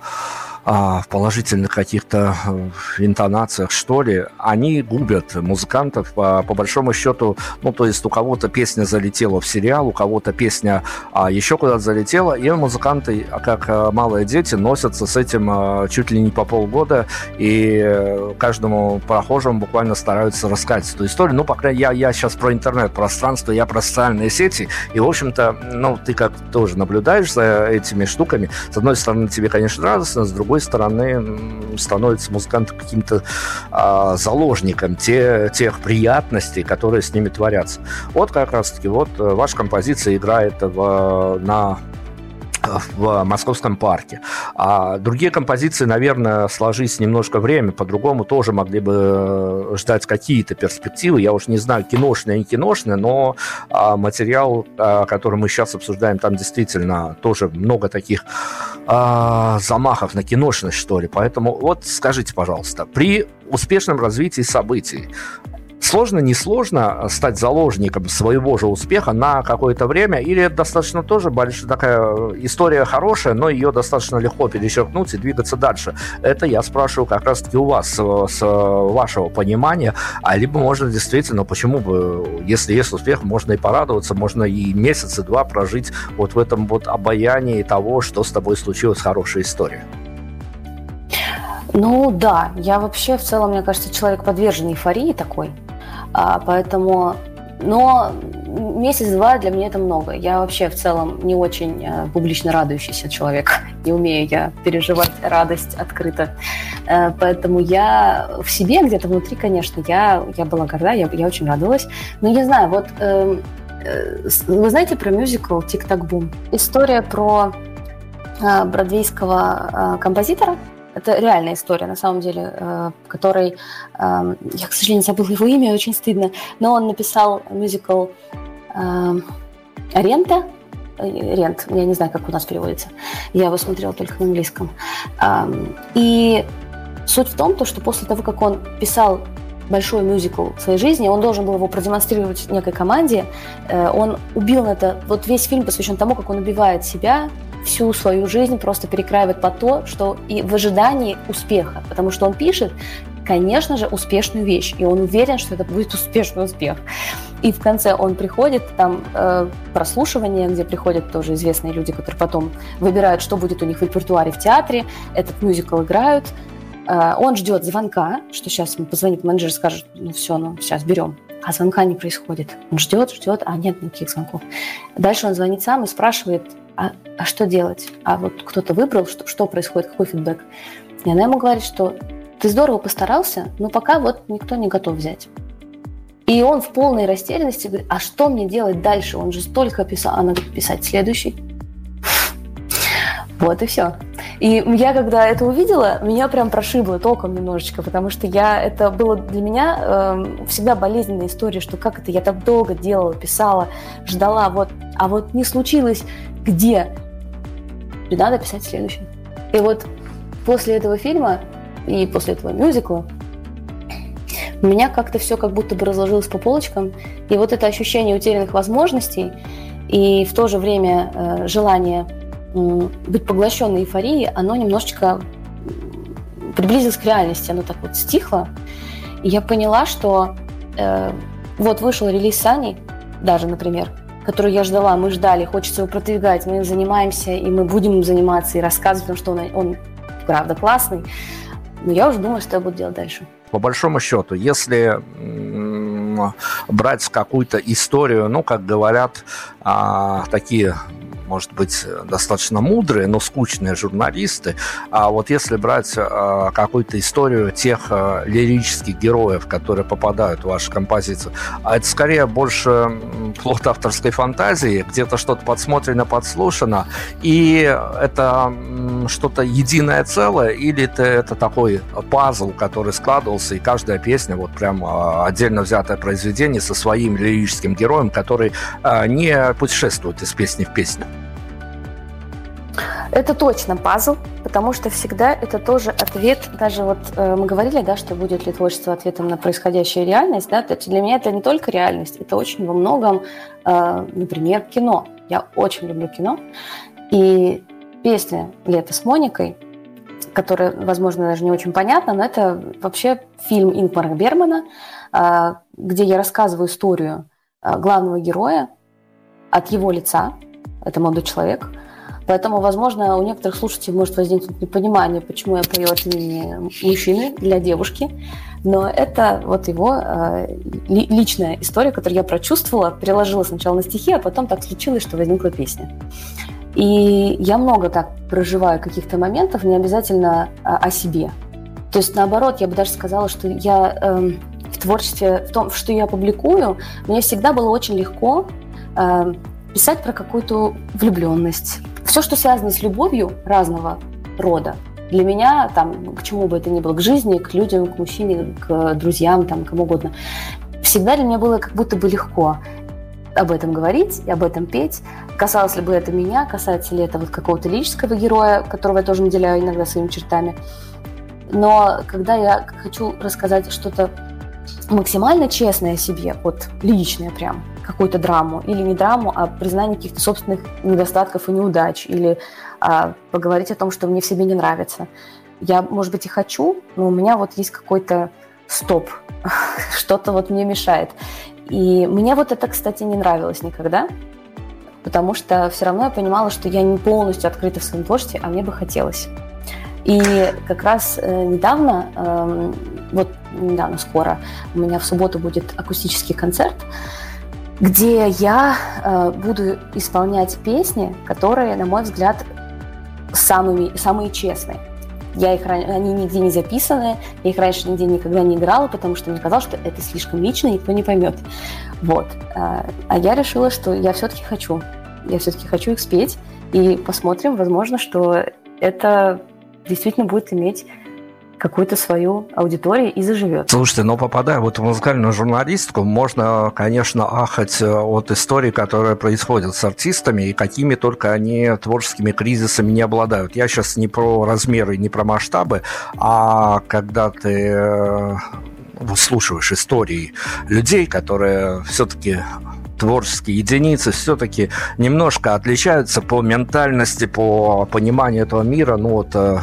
в положительных каких-то э, интонациях, что ли, они губят музыкантов по, по большому счету. Ну, то есть у кого-то песня залетела в сериал, у кого-то песня а, еще куда-то залетела, и музыканты, как а, малые дети, носятся с этим а, чуть ли не по полгода, и каждому прохожему буквально стараются рассказать эту историю. Ну, по крайней мере, я, я сейчас про интернет-пространство, я про социальные сети, и, в общем-то, ну, ты как тоже наблюдаешь за этими штуками. С одной стороны, тебе, конечно, радостно, с другой другой стороны, становится музыкант каким-то а, заложником те, тех приятностей, которые с ними творятся. Вот как раз-таки вот э, ваша композиция играет в, на в Московском парке. А другие композиции, наверное, сложись немножко время, по-другому тоже могли бы э, ждать какие-то перспективы. Я уж не знаю, киношные, не киношные, но а, материал, а, который мы сейчас обсуждаем, там действительно тоже много таких а, замахов на киношность, что ли. Поэтому вот скажите, пожалуйста, при успешном развитии событий, Сложно, не сложно стать заложником своего же успеха на какое-то время, или достаточно тоже большая такая история хорошая, но ее достаточно легко перечеркнуть и двигаться дальше. Это я спрашиваю как раз-таки у вас, с вашего понимания, а либо можно действительно, почему бы, если есть успех, можно и порадоваться, можно и месяца два прожить вот в этом вот обаянии того, что с тобой случилась хорошая история. Ну да, я вообще в целом, мне кажется, человек подвержен эйфории такой, а, поэтому, но месяц-два для меня это много. Я вообще в целом не очень э, публично радующийся человек. Не умею я переживать радость открыто. Э, поэтому я в себе где-то внутри, конечно, я, я была горда, я, я очень радовалась. Но не знаю, вот э, э, вы знаете про мюзикл «Тик-так бум»? История про э, бродвейского э, композитора, это реальная история, на самом деле, э, которой, э, я, к сожалению, забыла его имя, очень стыдно, но он написал мюзикл э, «Рента», Рент, я не знаю, как у нас переводится. Я его смотрела только на английском. И суть в том, то, что после того, как он писал большой мюзикл в своей жизни, он должен был его продемонстрировать некой команде, он убил на это... Вот весь фильм посвящен тому, как он убивает себя, всю свою жизнь просто перекраивает под то, что и в ожидании успеха, потому что он пишет, конечно же, успешную вещь, и он уверен, что это будет успешный успех. И в конце он приходит, там э, прослушивание, где приходят тоже известные люди, которые потом выбирают, что будет у них в репертуаре в театре, этот мюзикл играют. Э, он ждет звонка, что сейчас ему позвонит менеджер скажет, ну все, ну сейчас берем. А звонка не происходит. Он ждет, ждет, а нет никаких звонков. Дальше он звонит сам и спрашивает, а, а что делать? А вот кто-то выбрал, что, что происходит, какой фидбэк? И она ему говорит, что ты здорово постарался, но пока вот никто не готов взять. И он в полной растерянности говорит, а что мне делать дальше? Он же столько писал, она говорит, писать следующий. Вот и все. И я, когда это увидела, меня прям прошибло током немножечко, потому что я, это было для меня э, всегда болезненная история, что как это я так долго делала, писала, ждала, вот, а вот не случилось где? Надо писать следующий. И вот после этого фильма и после этого мюзикла у меня как-то все как будто бы разложилось по полочкам. И вот это ощущение утерянных возможностей и в то же время э, желание э, быть поглощенной эйфорией, оно немножечко приблизилось к реальности. Оно так вот стихло. И я поняла, что э, вот вышел релиз Сани, даже, например, которую я ждала, мы ждали, хочется его продвигать, мы им занимаемся, и мы будем им заниматься, и рассказывать о том, что он, он правда классный. Но я уже думаю, что я буду делать дальше. По большому счету, если брать какую-то историю, ну, как говорят, а, такие может быть, достаточно мудрые, но скучные журналисты. А вот если брать э, какую-то историю тех э, лирических героев, которые попадают в вашу композицию, а это скорее больше плод авторской фантазии, где-то что-то подсмотрено, подслушано, и это что-то единое целое, или это, это такой пазл, который складывался, и каждая песня, вот прям отдельно взятое произведение со своим лирическим героем, который не путешествует из песни в песню. Это точно пазл, потому что всегда это тоже ответ. Даже вот э, мы говорили, да, что будет ли творчество ответом на происходящую реальность. Да, для меня это не только реальность, это очень во многом, э, например, кино. Я очень люблю кино. И песня «Лето с Моникой», которая, возможно, даже не очень понятна, но это вообще фильм Ингмара Бергмана, э, где я рассказываю историю э, главного героя от его лица. Это молодой человек – Поэтому, возможно, у некоторых слушателей может возникнуть непонимание, почему я пою от имени мужчины для девушки. Но это вот его э, личная история, которую я прочувствовала, переложила сначала на стихи, а потом так случилось, что возникла песня. И я много так проживаю каких-то моментов, не обязательно о себе. То есть, наоборот, я бы даже сказала, что я э, в творчестве, в том, что я публикую, мне всегда было очень легко э, писать про какую-то влюбленность, все, что связано с любовью разного рода, для меня, там, к чему бы это ни было, к жизни, к людям, к мужчине, к друзьям, там, кому угодно, всегда для меня было как будто бы легко об этом говорить и об этом петь. Касалось ли бы это меня, касается ли это вот какого-то лирического героя, которого я тоже наделяю иногда своими чертами. Но когда я хочу рассказать что-то максимально честное себе, вот личное прям, какую-то драму, или не драму, а признание каких-то собственных недостатков и неудач, или а, поговорить о том, что мне в себе не нравится. Я, может быть, и хочу, но у меня вот есть какой-то стоп, что-то вот мне мешает. И мне вот это, кстати, не нравилось никогда, потому что все равно я понимала, что я не полностью открыта в своем творчестве, а мне бы хотелось. И как раз э, недавно, э, вот недавно, скоро, у меня в субботу будет акустический концерт, где я э, буду исполнять песни, которые, на мой взгляд, самыми, самые честные. Я их, они нигде не записаны, я их раньше нигде никогда не играла, потому что мне казалось, что это слишком лично, никто не поймет. Вот. А, а я решила, что я все-таки хочу. Я все-таки хочу их спеть, и посмотрим, возможно, что это действительно будет иметь какую-то свою аудиторию и заживет. Слушайте, но попадая вот в музыкальную журналистику, можно, конечно, ахать э, от истории, которые происходят с артистами и какими только они творческими кризисами не обладают. Я сейчас не про размеры, не про масштабы, а когда ты э, выслушиваешь истории людей, которые все-таки творческие единицы все-таки немножко отличаются по ментальности, по пониманию этого мира, ну вот э,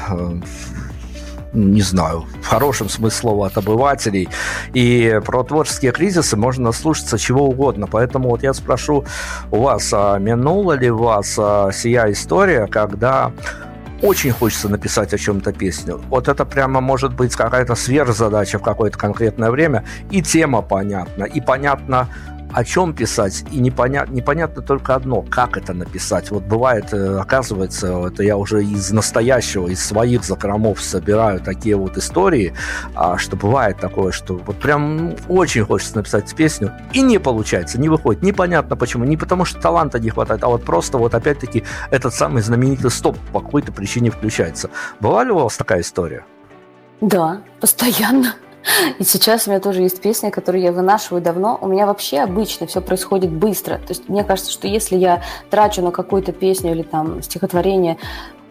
не знаю, в хорошем смысле слова от обывателей. И про творческие кризисы можно наслушаться чего угодно. Поэтому вот я спрошу у вас, а минула ли вас а, сия история, когда очень хочется написать о чем-то песню. Вот это прямо может быть какая-то сверхзадача в какое-то конкретное время. И тема понятна, и понятно, о чем писать, и непонятно, непонятно только одно, как это написать. Вот бывает, э, оказывается, это я уже из настоящего, из своих закромов собираю такие вот истории, а, что бывает такое, что вот прям очень хочется написать песню, и не получается, не выходит. Непонятно почему, не потому что таланта не хватает, а вот просто вот опять-таки этот самый знаменитый стоп по какой-то причине включается. Была ли у вас такая история? Да, постоянно. И сейчас у меня тоже есть песня, которую я вынашиваю давно. У меня вообще обычно все происходит быстро. То есть мне кажется, что если я трачу на какую-то песню или там стихотворение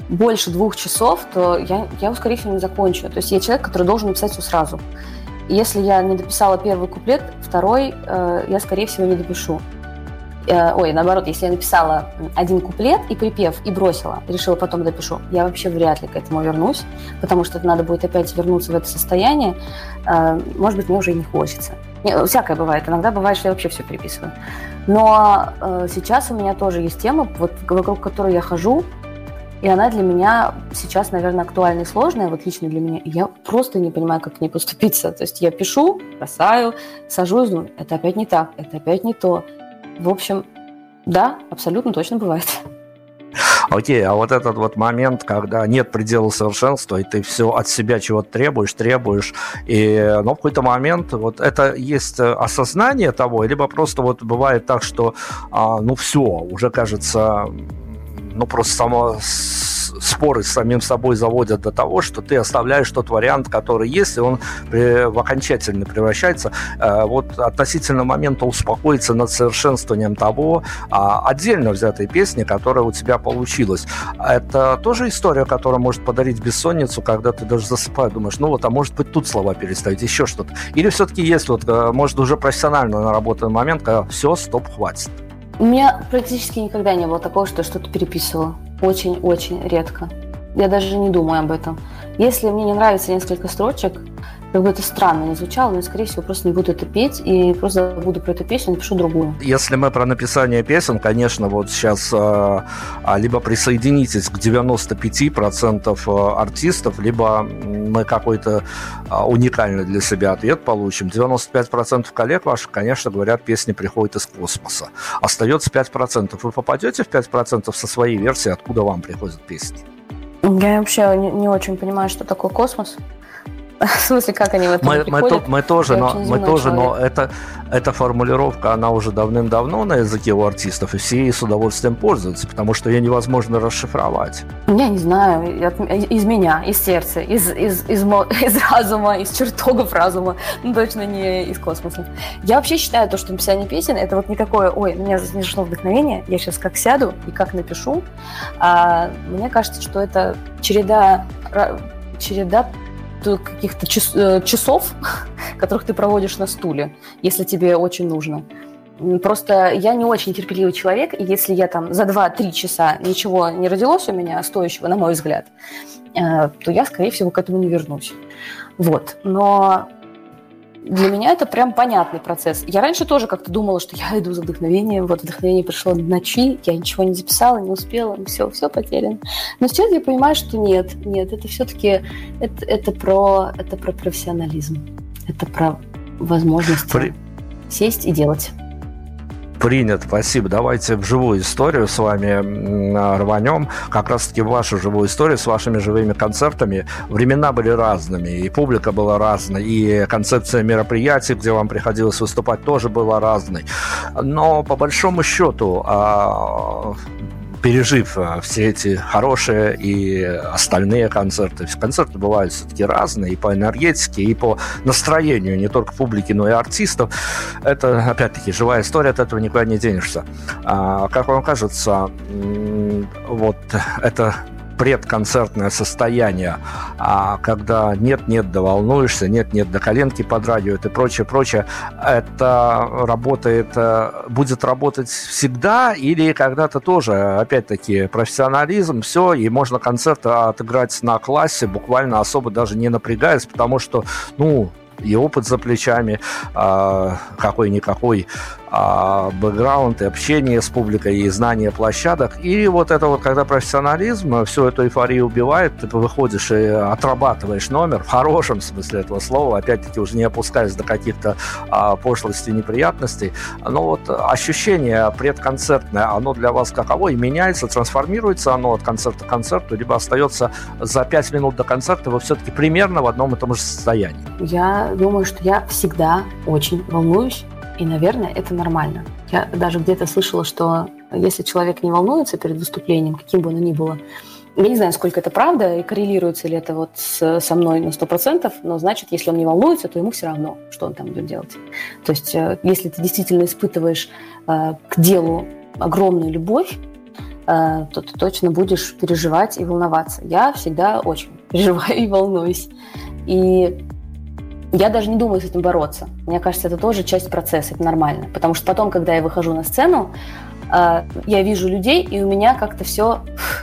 больше двух часов, то я, я его, скорее всего, не закончу. То есть я человек, который должен написать все сразу. И если я не дописала первый куплет, второй э, я, скорее всего, не допишу. Э, ой, наоборот, если я написала один куплет и припев, и бросила, решила потом допишу, я вообще вряд ли к этому вернусь, потому что надо будет опять вернуться в это состояние. Э, может быть, мне уже и не хочется. Не, всякое бывает. Иногда бывает, что я вообще все переписываю. Но э, сейчас у меня тоже есть тема, вот, вокруг которой я хожу, и она для меня сейчас, наверное, актуальна и сложная, вот лично для меня. Я просто не понимаю, как к ней поступиться. То есть я пишу, бросаю, сажусь, думаю, это опять не так, это опять не то. В общем, да, абсолютно точно бывает. Окей, а вот этот вот момент, когда нет предела совершенства, и ты все от себя чего-то требуешь, требуешь, и ну, в какой-то момент вот это есть осознание того, либо просто вот бывает так, что а, ну все, уже кажется, ну просто само споры с самим собой заводят до того, что ты оставляешь тот вариант, который есть, и он в окончательно превращается. Э, вот относительно момента успокоиться над совершенствованием того а, отдельно взятой песни, которая у тебя получилась. Это тоже история, которая может подарить бессонницу, когда ты даже засыпаешь, думаешь, ну вот, а может быть тут слова переставить, еще что-то. Или все-таки есть вот, э, может, уже профессионально наработанный момент, когда все, стоп, хватит. У меня практически никогда не было такого, что что-то переписывала. Очень-очень редко. Я даже не думаю об этом. Если мне не нравится несколько строчек, как бы это странно не звучало, но, скорее всего, просто не буду это петь и просто забуду про эту песню, напишу другую. Если мы про написание песен, конечно, вот сейчас э, либо присоединитесь к 95% а, артистов, либо мы какой-то э, уникальный для себя ответ получим. 95% коллег ваших, конечно, говорят, песни приходят из космоса. Остается 5%. Вы попадете в 5% со своей версии, откуда вам приходят песни? Я вообще не, не очень понимаю, что такое космос. В смысле, как они в этом мы, мы, то, мы тоже, но, мы тоже но это, эта формулировка, она уже давным-давно на языке у артистов, и все ей с удовольствием пользуются, потому что ее невозможно расшифровать. Я не знаю, из меня, из сердца, из, из, из, из разума, из чертогов разума, ну, точно не из космоса. Я вообще считаю то, что написание песен, это вот не такое, ой, у меня зашло вдохновение, я сейчас как сяду и как напишу. А, мне кажется, что это череда череда каких-то час, э, часов, которых ты проводишь на стуле, если тебе очень нужно. Просто я не очень терпеливый человек, и если я там за 2-3 часа ничего не родилось у меня стоящего, на мой взгляд, э, то я, скорее всего, к этому не вернусь. Вот. Но для меня это прям понятный процесс. Я раньше тоже как-то думала, что я иду за вдохновением, вот вдохновение пришло в ночи, я ничего не записала, не успела, все, все потеряно. Но сейчас я понимаю, что нет, нет, это все-таки это, это про это про профессионализм, это про возможность При- сесть и делать. Принят, спасибо. Давайте в живую историю с вами рванем. Как раз-таки вашу живую историю с вашими живыми концертами. Времена были разными, и публика была разной, и концепция мероприятий, где вам приходилось выступать, тоже была разной. Но по большому счету, а, пережив а, все эти хорошие и остальные концерты, концерты бывают все-таки разные и по энергетике, и по настроению не только публики, но и артистов. Это, опять-таки, живая история, от этого никуда не денешься. А, как вам кажется, вот это предконцертное состояние, а когда нет-нет, да волнуешься, нет-нет, да коленки подрагивают и прочее, прочее, это работает, э, будет работать всегда или когда-то тоже, опять-таки, профессионализм, все, и можно концерт отыграть на классе, буквально особо даже не напрягаясь, потому что, ну, и опыт за плечами, а, какой-никакой а, бэкграунд, и общение с публикой, и знание площадок. И вот это вот, когда профессионализм всю эту эйфорию убивает, ты выходишь и отрабатываешь номер, в хорошем смысле этого слова, опять-таки уже не опускаясь до каких-то а, пошлостей, неприятностей. Но вот ощущение предконцертное, оно для вас каково? И меняется, трансформируется оно от концерта к концерту, либо остается за пять минут до концерта вы все-таки примерно в одном и том же состоянии? Я думаю, что я всегда очень волнуюсь, и, наверное, это нормально. Я даже где-то слышала, что если человек не волнуется перед выступлением, каким бы оно ни было, я не знаю, сколько это правда, и коррелируется ли это вот с, со мной на 100%, но значит, если он не волнуется, то ему все равно, что он там будет делать. То есть, э, если ты действительно испытываешь э, к делу огромную любовь, э, то ты точно будешь переживать и волноваться. Я всегда очень переживаю и волнуюсь. И я даже не думаю с этим бороться. Мне кажется, это тоже часть процесса, это нормально. Потому что потом, когда я выхожу на сцену, э, я вижу людей, и у меня как-то все,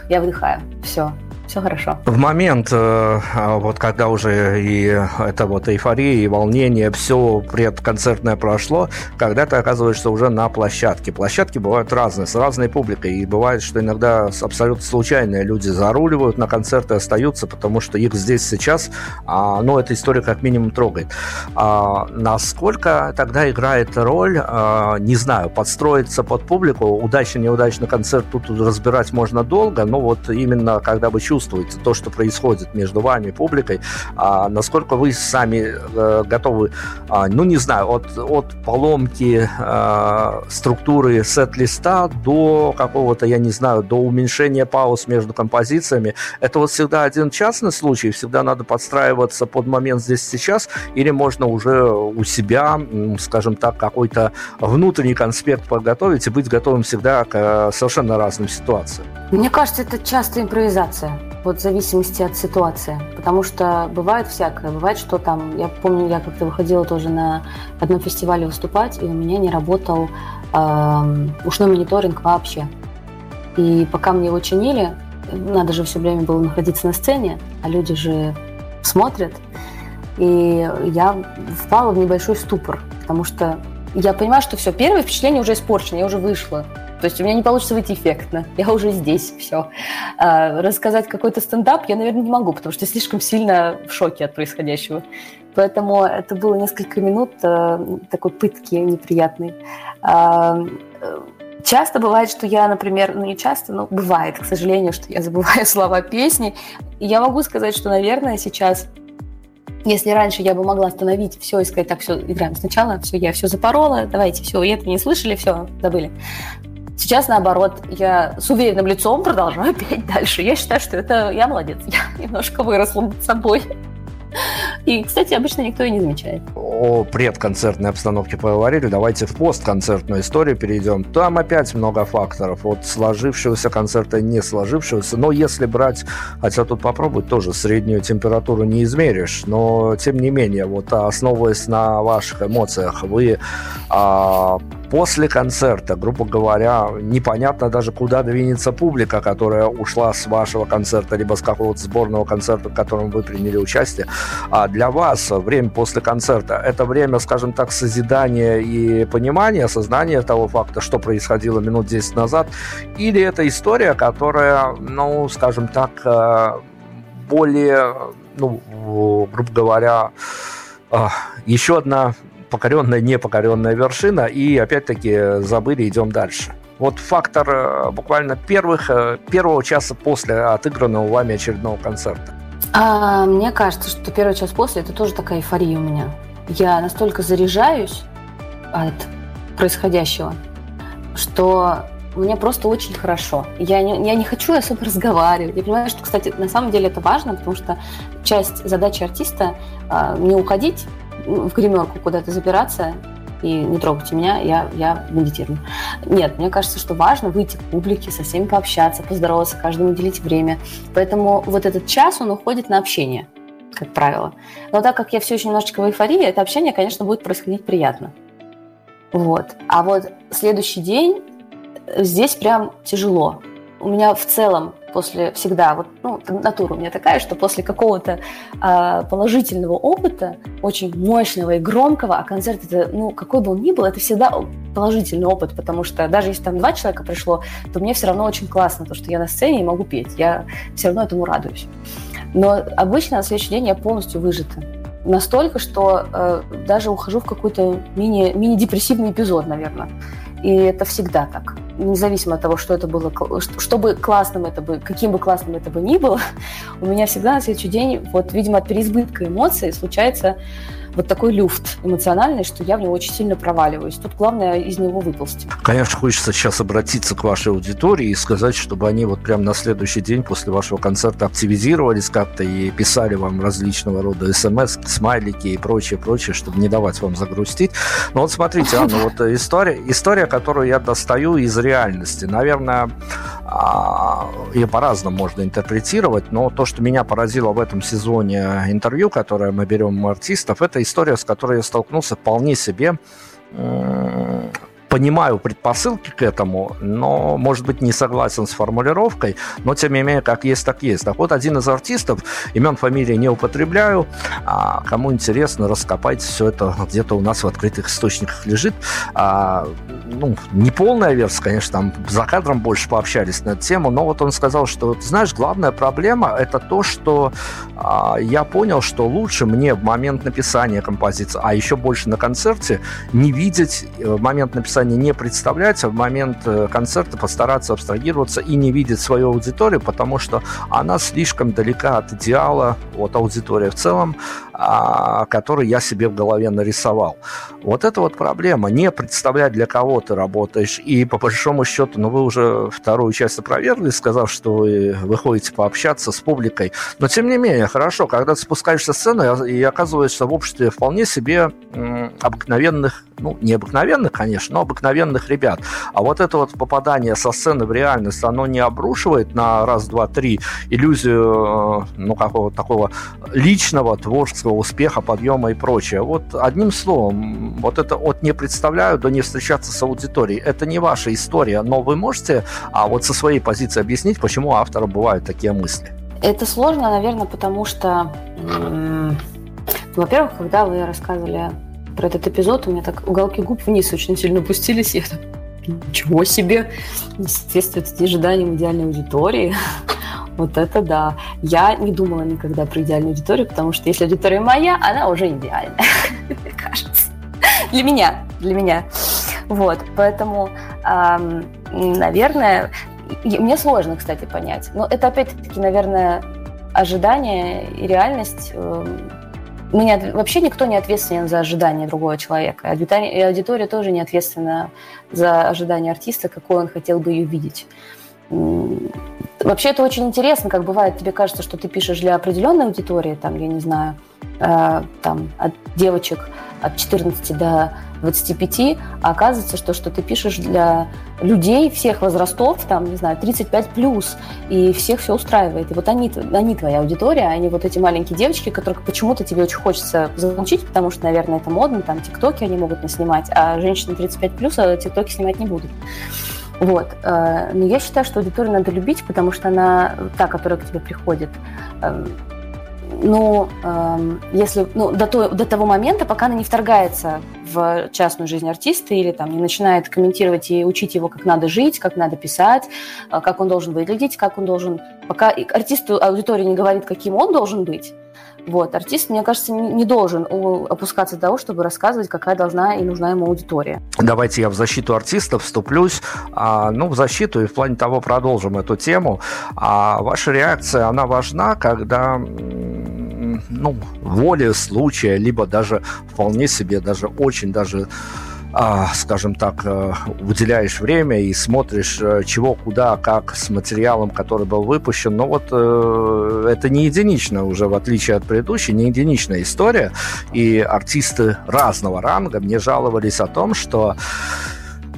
я выдыхаю, все, все хорошо. В момент, э, вот когда уже и это вот эйфория, и волнение, все предконцертное прошло, когда ты оказываешься уже на площадке. Площадки бывают разные, с разной публикой, и бывает, что иногда абсолютно случайные люди заруливают на концерты, остаются, потому что их здесь сейчас, а, ну, эта история как минимум трогает. А, насколько тогда играет роль, а, не знаю, подстроиться под публику, удачный-неудачный концерт тут разбирать можно долго, но вот именно когда вы чувствуете то, что происходит между вами и публикой, а, насколько вы сами э, готовы, а, ну, не знаю, от, от поломки а, структуры сет-листа до какого-то, я не знаю, до уменьшения пауз между композициями. Это вот всегда один частный случай, всегда надо подстраиваться под момент здесь сейчас, или можно уже у себя, скажем так, какой-то внутренний конспект подготовить и быть готовым всегда к э, совершенно разным ситуациям. Мне кажется, это часто импровизация, вот в зависимости от ситуации. Потому что бывает всякое. Бывает, что там... Я помню, я как-то выходила тоже на одном фестивале выступать, и у меня не работал эм, ушной мониторинг вообще. И пока мне его чинили, надо же все время было находиться на сцене, а люди же смотрят. И я впала в небольшой ступор, потому что я понимаю, что все, первое впечатление уже испорчено, я уже вышла. То есть у меня не получится выйти эффектно. Я уже здесь, все. А, рассказать какой-то стендап я, наверное, не могу, потому что я слишком сильно в шоке от происходящего. Поэтому это было несколько минут э, такой пытки неприятной. А, э, часто бывает, что я, например, ну не часто, но бывает, к сожалению, что я забываю слова песни. И я могу сказать, что, наверное, сейчас если раньше я бы могла остановить все и сказать, так, все, играем сначала, все, я все запорола, давайте, все, и это не слышали, все, забыли. Сейчас, наоборот, я с уверенным лицом продолжаю петь дальше. Я считаю, что это я молодец. Я немножко выросла над собой. И, кстати, обычно никто и не замечает. О предконцертной обстановке поговорили, давайте в постконцертную историю перейдем. Там опять много факторов, от сложившегося концерта не сложившегося. Но если брать, хотя тут попробовать тоже среднюю температуру не измеришь, но тем не менее, вот основываясь на ваших эмоциях, вы а, после концерта, грубо говоря, непонятно даже, куда двинется публика, которая ушла с вашего концерта, либо с какого-то сборного концерта, в котором вы приняли участие. А для вас время после концерта – это время, скажем так, созидания и понимания, осознания того факта, что происходило минут 10 назад, или это история, которая, ну, скажем так, э, более, ну, грубо говоря, э, еще одна покоренная, непокоренная вершина, и опять-таки забыли, идем дальше. Вот фактор э, буквально первых, э, первого часа после отыгранного вами очередного концерта. А, мне кажется, что первый час после это тоже такая эйфория у меня. Я настолько заряжаюсь от происходящего, что мне просто очень хорошо. Я не, я не хочу особо разговаривать. Я понимаю, что, кстати, на самом деле это важно, потому что часть задачи артиста э, не уходить в гримерку куда-то запираться и не трогайте меня, я, я медитирую. Нет, мне кажется, что важно выйти к публике, со всеми пообщаться, поздороваться, каждому уделить время. Поэтому вот этот час, он уходит на общение, как правило. Но так как я все еще немножечко в эйфории, это общение, конечно, будет происходить приятно. Вот. А вот следующий день здесь прям тяжело. У меня в целом после всегда, вот, ну, натура у меня такая, что после какого-то э, положительного опыта, очень мощного и громкого, а концерт это, ну, какой бы он ни был, это всегда положительный опыт, потому что даже если там два человека пришло, то мне все равно очень классно, то, что я на сцене и могу петь, я все равно этому радуюсь. Но обычно на следующий день я полностью выжата. Настолько, что э, даже ухожу в какой-то мини, мини-депрессивный эпизод, наверное. И это всегда так. Независимо от того, что это было, что бы классным это бы, каким бы классным это бы ни было, у меня всегда на следующий день, вот, видимо, от переизбытка эмоций случается вот такой люфт эмоциональный, что я в него очень сильно проваливаюсь. Тут главное из него выползти. Конечно, хочется сейчас обратиться к вашей аудитории и сказать, чтобы они вот прям на следующий день после вашего концерта активизировались как-то и писали вам различного рода смс, смайлики и прочее, прочее, чтобы не давать вам загрустить. Но вот смотрите, Анна, вот история, история, которую я достаю из реальности. Наверное, ее по-разному можно интерпретировать, но то, что меня поразило в этом сезоне интервью, которое мы берем у артистов, это история, с которой я столкнулся вполне себе понимаю предпосылки к этому, но, может быть, не согласен с формулировкой, но, тем не менее, как есть, так есть. Так вот, один из артистов, имен, фамилии не употребляю, а кому интересно, раскопайте, все это где-то у нас в открытых источниках лежит. А, ну, не полная версия, конечно, там за кадром больше пообщались на эту тему, но вот он сказал, что, знаешь, главная проблема – это то, что а, я понял, что лучше мне в момент написания композиции, а еще больше на концерте, не видеть э, в момент написания не, не представлять, а в момент э, концерта постараться абстрагироваться и не видеть свою аудиторию, потому что она слишком далека от идеала, от аудитории в целом, который я себе в голове нарисовал. Вот это вот проблема. Не представлять, для кого ты работаешь. И по большому счету, ну вы уже вторую часть опровергли, сказав, что вы выходите пообщаться с публикой. Но тем не менее, хорошо, когда ты спускаешься с сцены и оказываешься в обществе вполне себе обыкновенных, ну, не обыкновенных, конечно, но обыкновенных ребят. А вот это вот попадание со сцены в реальность, оно не обрушивает на раз, два, три иллюзию, э, ну, какого-то такого личного творческого творческого успеха, подъема и прочее. Вот одним словом, вот это от не представляю до не встречаться с аудиторией. Это не ваша история, но вы можете а вот со своей позиции объяснить, почему автора бывают такие мысли? Это сложно, наверное, потому что, во-первых, когда вы рассказывали про этот эпизод, у меня так уголки губ вниз очень сильно опустились, и я ничего себе, соответствует ожиданиям идеальной аудитории. Вот это да. Я не думала никогда про идеальную аудиторию, потому что если аудитория моя, она уже идеальна, мне кажется. Для меня, для меня. Вот, поэтому, эм, наверное, мне сложно, кстати, понять. Но это опять-таки, наверное, ожидание и реальность. Эм, мы не, вообще никто не ответственен за ожидания другого человека. И аудитория тоже не ответственна за ожидания артиста, какой он хотел бы ее видеть Вообще это очень интересно, как бывает, тебе кажется, что ты пишешь для определенной аудитории, там, я не знаю, э, там, от девочек от 14 до 25, а оказывается, что, что ты пишешь для людей всех возрастов, там, не знаю, 35 плюс, и всех все устраивает. И вот они, они твоя аудитория, они вот эти маленькие девочки, которых почему-то тебе очень хочется замучить, потому что, наверное, это модно, там, тиктоки они могут не снимать, а женщины 35 плюс а тиктоки снимать не будут. Вот. э, Но я считаю, что аудиторию надо любить, потому что она та, которая к тебе приходит. Но эм, если ну, до, той- до того момента, пока она не вторгается в частную жизнь артиста или там не начинает комментировать и учить его, как надо жить, как надо писать, э, как он должен выглядеть, как он должен... Пока артисту аудитория не говорит, каким он должен быть, вот, артист, мне кажется, не должен опускаться до того, чтобы рассказывать, какая должна и нужна ему аудитория. Давайте я в защиту артистов вступлюсь. А, ну, в защиту и в плане того продолжим эту тему. А ваша реакция, она важна, когда ну, воля случая, либо даже вполне себе, даже очень даже скажем так, э, уделяешь время и смотришь, э, чего, куда, как с материалом, который был выпущен. Но вот э, это не единичная уже, в отличие от предыдущей, не единичная история. И артисты разного ранга мне жаловались о том, что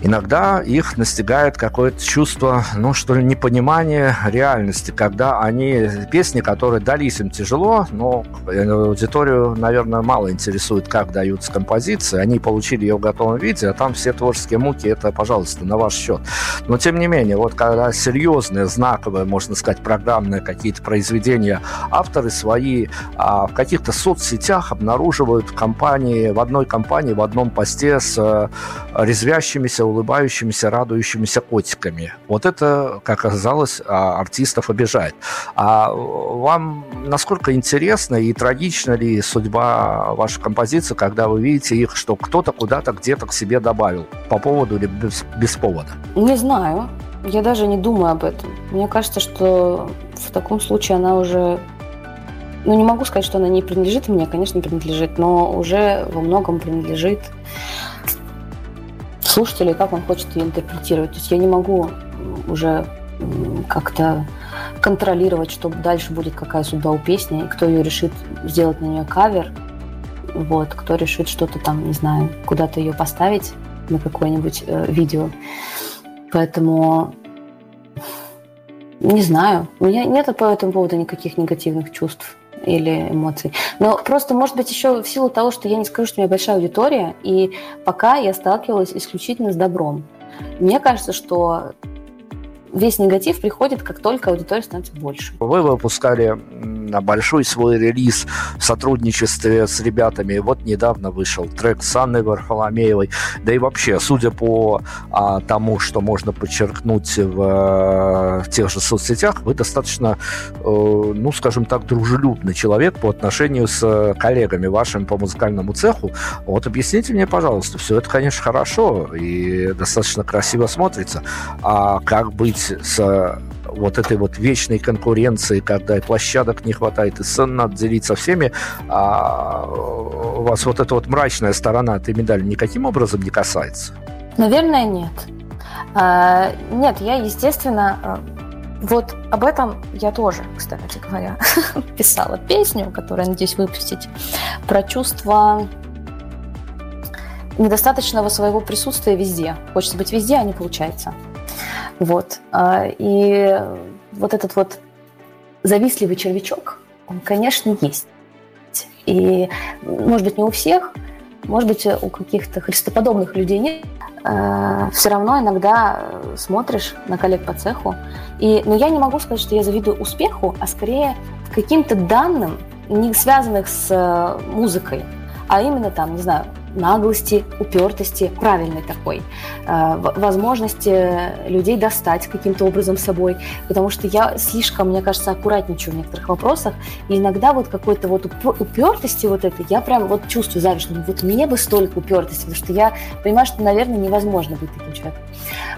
иногда их настигает какое-то чувство, ну, что ли, непонимания реальности, когда они, песни, которые дались им тяжело, но аудиторию, наверное, мало интересует, как даются композиции, они получили ее в готовом виде, а там все творческие муки, это, пожалуйста, на ваш счет. Но, тем не менее, вот когда серьезные, знаковые, можно сказать, программные какие-то произведения, авторы свои а, в каких-то соцсетях обнаруживают в компании, в одной компании, в одном посте с э, резвящимися, улыбающимися, радующимися котиками. Вот это, как оказалось, а, артистов обижает. А вам насколько интересна и трагична ли судьба вашей композиции, когда вы видите их, что кто-то куда-то где-то к себе добавил по поводу или без, без повода? Не знаю. Я даже не думаю об этом. Мне кажется, что в таком случае она уже... Ну, не могу сказать, что она не принадлежит мне, конечно, принадлежит, но уже во многом принадлежит слушателю, и как он хочет ее интерпретировать. То есть я не могу уже как-то контролировать, что дальше будет какая судьба у песни, и кто ее решит сделать на нее кавер, вот, кто решит что-то там, не знаю, куда-то ее поставить на какое-нибудь э, видео. Поэтому не знаю. У меня нет по этому поводу никаких негативных чувств или эмоций. Но просто, может быть, еще в силу того, что я не скажу, что у меня большая аудитория, и пока я сталкивалась исключительно с добром. Мне кажется, что весь негатив приходит, как только аудитория становится больше. Вы выпускали м, большой свой релиз в сотрудничестве с ребятами. Вот недавно вышел трек с Анной Варфоломеевой. Да и вообще, судя по а, тому, что можно подчеркнуть в, э, в тех же соцсетях, вы достаточно, э, ну, скажем так, дружелюбный человек по отношению с э, коллегами вашими по музыкальному цеху. Вот объясните мне, пожалуйста, все это, конечно, хорошо и достаточно красиво смотрится. А как быть с э, вот этой вот вечной конкуренцией, когда и площадок не хватает, и сцен надо делить со всеми, а у вас вот эта вот мрачная сторона этой медали никаким образом не касается? Наверное, нет. А, нет, я, естественно, а, вот об этом я тоже, кстати говоря, писала песню, которую надеюсь выпустить, про чувство недостаточного своего присутствия везде. Хочется быть везде, а не получается. Вот. А, И вот этот вот завистливый червячок, он, конечно, есть. И, может быть, не у всех, может быть, у каких-то христоподобных людей нет. Все равно иногда смотришь на коллег по цеху. И, но я не могу сказать, что я завидую успеху, а скорее каким-то данным, не связанных с э, музыкой, а именно там, не знаю, наглости, упертости, правильной такой, э, возможности людей достать каким-то образом собой, потому что я слишком, мне кажется, аккуратничаю в некоторых вопросах, и иногда вот какой-то вот упер- упертости вот этой, я прям вот чувствую зависть, вот мне бы столько упертости, потому что я понимаю, что, наверное, невозможно быть таким человеком.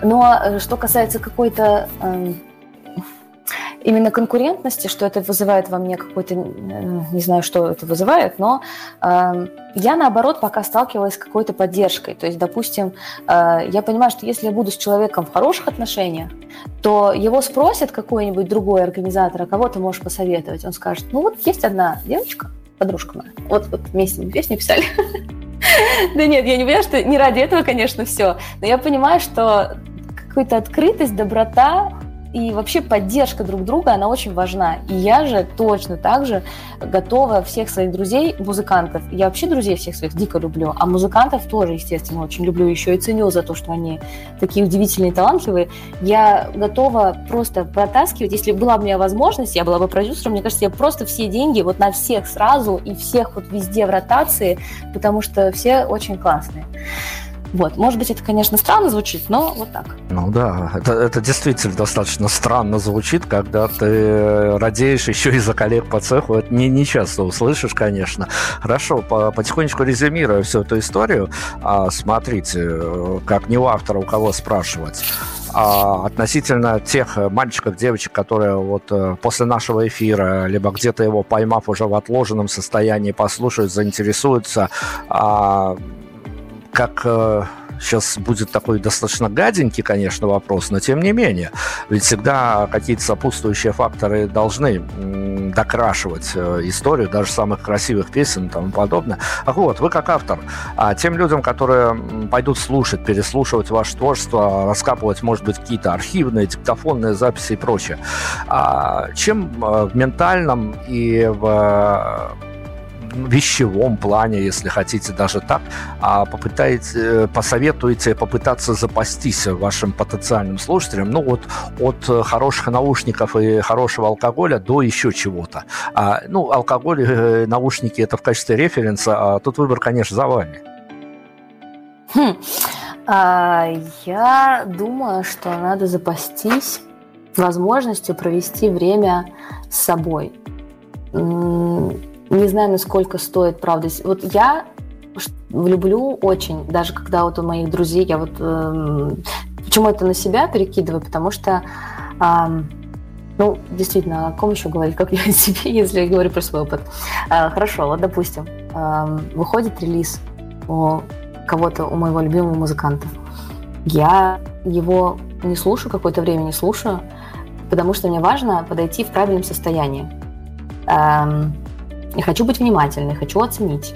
Но э, что касается какой-то эм, именно конкурентности, что это вызывает во мне какой-то, э, не знаю, что это вызывает, но э, я, наоборот, пока сталкивалась с какой-то поддержкой. То есть, допустим, э, я понимаю, что если я буду с человеком в хороших отношениях, то его спросят какой-нибудь другой организатор, а кого ты можешь посоветовать. Он скажет, ну вот есть одна девочка, подружка моя, вот, вот вместе мы песню писали. Да нет, я не понимаю, что не ради этого, конечно, все. Но я понимаю, что какая-то открытость, доброта и вообще поддержка друг друга, она очень важна. И я же точно так же готова всех своих друзей, музыкантов, я вообще друзей всех своих дико люблю, а музыкантов тоже, естественно, очень люблю еще и ценю за то, что они такие удивительные, талантливые. Я готова просто протаскивать, если была бы у меня возможность, я была бы продюсером, мне кажется, я просто все деньги вот на всех сразу и всех вот везде в ротации, потому что все очень классные. Вот. Может быть, это, конечно, странно звучит, но вот так. Ну да, это, это действительно достаточно странно звучит, когда ты радеешь еще и за коллег по цеху. Это не, не часто услышишь, конечно. Хорошо, по, потихонечку резюмируя всю эту историю, а, смотрите, как не у автора, у кого спрашивать. А, относительно тех мальчиков, девочек, которые вот э, после нашего эфира, либо где-то его поймав уже в отложенном состоянии, послушают, заинтересуются, а, как э, сейчас будет такой достаточно гаденький, конечно, вопрос, но тем не менее. Ведь всегда какие-то сопутствующие факторы должны докрашивать э, историю, даже самых красивых песен и тому подобное. А вот, вы как автор, а тем людям, которые пойдут слушать, переслушивать ваше творчество, раскапывать, может быть, какие-то архивные, диктофонные записи и прочее, а чем э, в ментальном и в вещевом плане, если хотите даже так, а попытаете, э, посоветуете попытаться запастись вашим потенциальным слушателям, ну вот от хороших наушников и хорошего алкоголя до еще чего-то. А, ну, алкоголь, э, наушники это в качестве референса, а тут выбор, конечно, за вами. Хм. А, я думаю, что надо запастись возможностью провести время с собой не знаю, насколько стоит, правда. Вот я люблю очень, даже когда вот у моих друзей, я вот... Э, почему это на себя перекидываю? Потому что... Э, ну, действительно, о ком еще говорить, как я о себе, если я говорю про свой опыт. Э, хорошо, вот, допустим, э, выходит релиз у кого-то, у моего любимого музыканта. Я его не слушаю, какое-то время не слушаю, потому что мне важно подойти в правильном состоянии. Эм, я хочу быть внимательной, хочу оценить.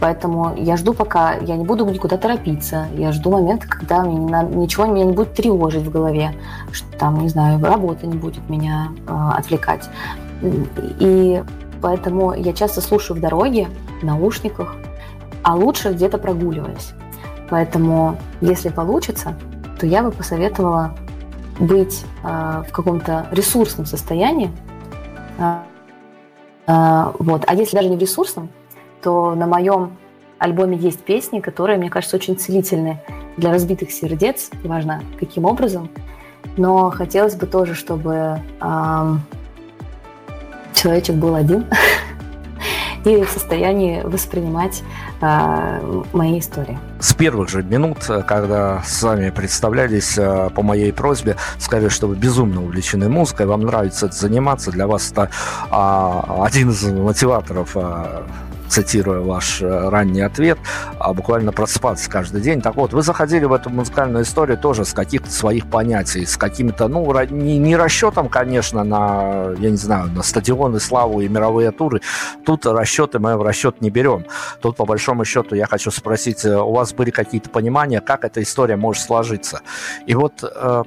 Поэтому я жду, пока я не буду никуда торопиться. Я жду момента, когда мне ничего меня не будет тревожить в голове, что там, не знаю, работа не будет меня э, отвлекать. И поэтому я часто слушаю в дороге, в наушниках, а лучше где-то прогуливаясь. Поэтому, если получится, то я бы посоветовала быть э, в каком-то ресурсном состоянии, э, вот. А если даже не в ресурсном, то на моем альбоме есть песни, которые, мне кажется, очень целительны для разбитых сердец, неважно каким образом. Но хотелось бы тоже, чтобы эм, человечек был один и в состоянии воспринимать э, мои истории. С первых же минут, когда с вами представлялись э, по моей просьбе, сказали, что вы безумно увлечены музыкой, вам нравится заниматься, для вас это э, один из мотиваторов э, цитируя ваш э, ранний ответ, а буквально просыпаться каждый день. Так вот, вы заходили в эту музыкальную историю тоже с каких-то своих понятий, с какими-то, ну, не, не расчетом, конечно, на, я не знаю, на стадионы, славу и мировые туры. Тут расчеты мы в расчет не берем. Тут, по большому счету, я хочу спросить, э, у вас были какие-то понимания, как эта история может сложиться? И вот э,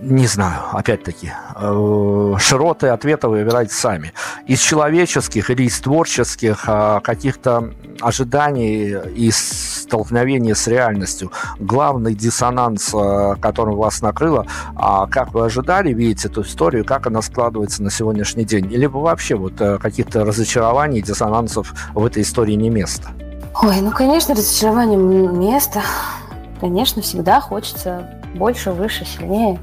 не знаю, опять-таки, э, широты ответа вы сами. Из человеческих или из творческих а, каких-то ожиданий и столкновения с реальностью. Главный диссонанс, э, которым вас накрыло, а как вы ожидали видеть эту историю, как она складывается на сегодняшний день? Или вообще вот э, каких-то разочарований, диссонансов в этой истории не место? Ой, ну, конечно, разочарование место. Конечно, всегда хочется больше, выше, сильнее.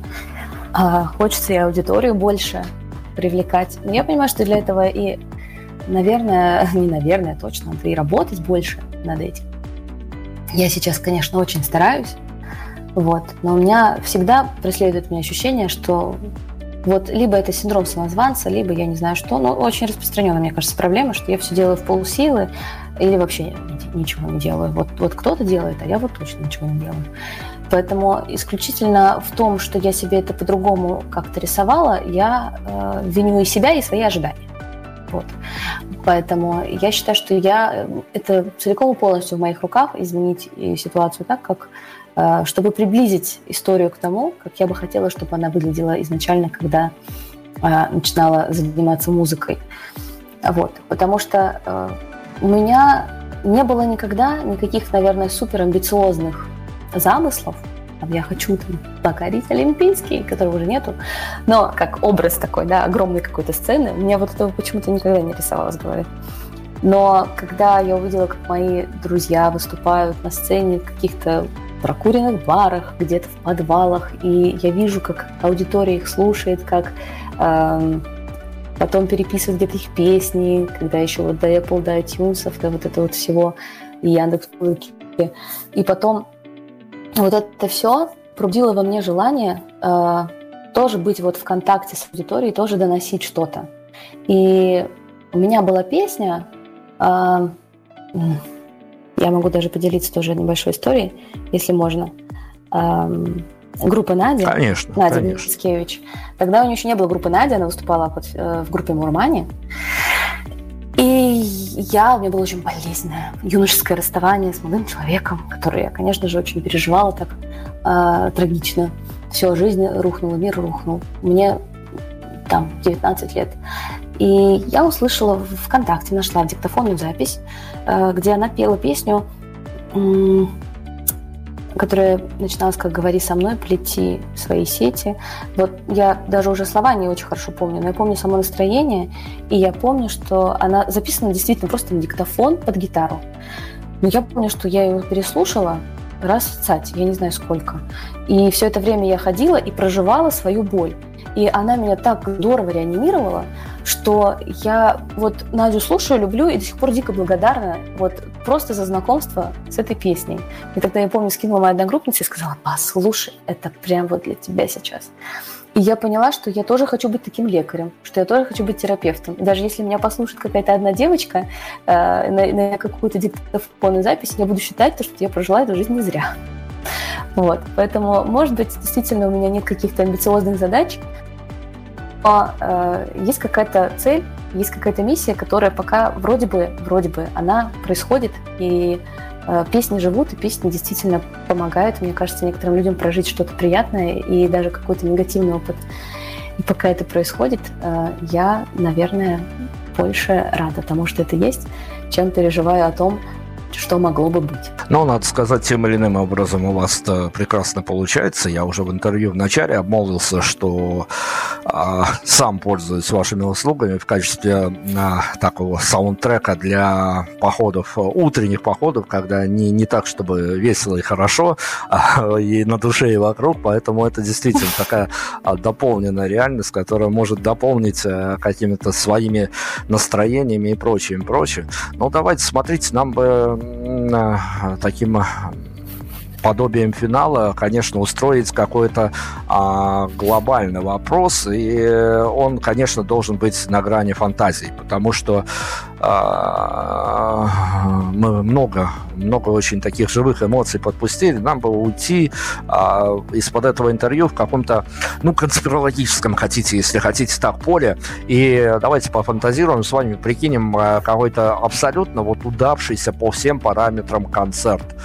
А, хочется и аудиторию больше привлекать. Но я понимаю, что для этого и, наверное, не наверное, точно, надо и работать больше над этим. Я сейчас, конечно, очень стараюсь, вот, но у меня всегда преследует меня ощущение, что Вот либо это синдром самозванца, либо я не знаю что, но очень распространенная, мне кажется, проблема, что я все делаю в полсилы или вообще ничего не делаю. Вот, вот кто-то делает, а я вот точно ничего не делаю. Поэтому исключительно в том, что я себе это по-другому как-то рисовала, я э, виню и себя, и свои ожидания. Вот. Поэтому я считаю, что я это целиком и полностью в моих руках изменить ситуацию так, как э, чтобы приблизить историю к тому, как я бы хотела, чтобы она выглядела изначально, когда э, начинала заниматься музыкой. Вот. Потому что э, у меня не было никогда никаких, наверное, супер амбициозных замыслов, там, я хочу там, покорить Олимпийский, которого уже нету, но как образ такой, да, огромной какой-то сцены, у меня вот этого почему-то никогда не рисовалось в. Но когда я увидела, как мои друзья выступают на сцене в каких-то прокуренных барах, где-то в подвалах, и я вижу, как аудитория их слушает, как эм, потом переписывают где-то их песни, когда еще вот до Apple, до iTunes, до вот этого вот всего, и Яндекс и потом вот это все пробудило во мне желание э, тоже быть вот в контакте с аудиторией, тоже доносить что-то. И у меня была песня, э, я могу даже поделиться тоже небольшой историей, если можно. Э, группа Надя. Конечно. Надя конечно. Мицкевич. Тогда у нее еще не было группы Надя, она выступала под, э, в группе Мурмани. И я, у меня было очень болезненное юношеское расставание с молодым человеком, который я, конечно же, очень переживала так э, трагично. Все, жизнь рухнула, мир рухнул. Мне там 19 лет. И я услышала в ВКонтакте, нашла диктофонную запись, э, где она пела песню которая начиналась как «Говори со мной, плети свои сети». Вот я даже уже слова не очень хорошо помню, но я помню само настроение, и я помню, что она записана действительно просто на диктофон под гитару. Но я помню, что я ее переслушала раз в цать, я не знаю сколько. И все это время я ходила и проживала свою боль. И она меня так здорово реанимировала, что я вот Надю слушаю, люблю и до сих пор дико благодарна вот просто за знакомство с этой песней. И тогда я помню, скинула моя одногруппница и сказала, послушай, это прям вот для тебя сейчас. И я поняла, что я тоже хочу быть таким лекарем, что я тоже хочу быть терапевтом. И даже если меня послушает какая-то одна девочка э, на, на какую-то диктофонную запись, я буду считать, что я прожила эту жизнь не зря. Вот. Поэтому, может быть, действительно у меня нет каких-то амбициозных задач, э, есть какая-то цель, есть какая-то миссия, которая пока вроде бы, вроде бы, она происходит, и э, песни живут, и песни действительно помогают, мне кажется, некоторым людям прожить что-то приятное и даже какой-то негативный опыт. И пока это происходит, э, я, наверное, больше рада тому, что это есть, чем переживаю о том, что могло бы быть. Ну, надо сказать, тем или иным образом у вас это прекрасно получается. Я уже в интервью в начале обмолвился, что а, сам пользуюсь вашими услугами в качестве а, такого саундтрека для походов, утренних походов, когда не, не так, чтобы весело и хорошо, а, и на душе, и вокруг. Поэтому это действительно такая а, дополненная реальность, которая может дополнить а, какими-то своими настроениями и прочим, прочим. Ну, давайте, смотрите, нам бы таким подобием финала, конечно, устроить какой-то а, глобальный вопрос, и он, конечно, должен быть на грани фантазии, потому что а, мы много, много очень таких живых эмоций подпустили, нам бы уйти а, из-под этого интервью в каком-то, ну, конспирологическом, хотите, если хотите, так, поле, и давайте пофантазируем с вами, прикинем а, какой-то абсолютно вот удавшийся по всем параметрам концерт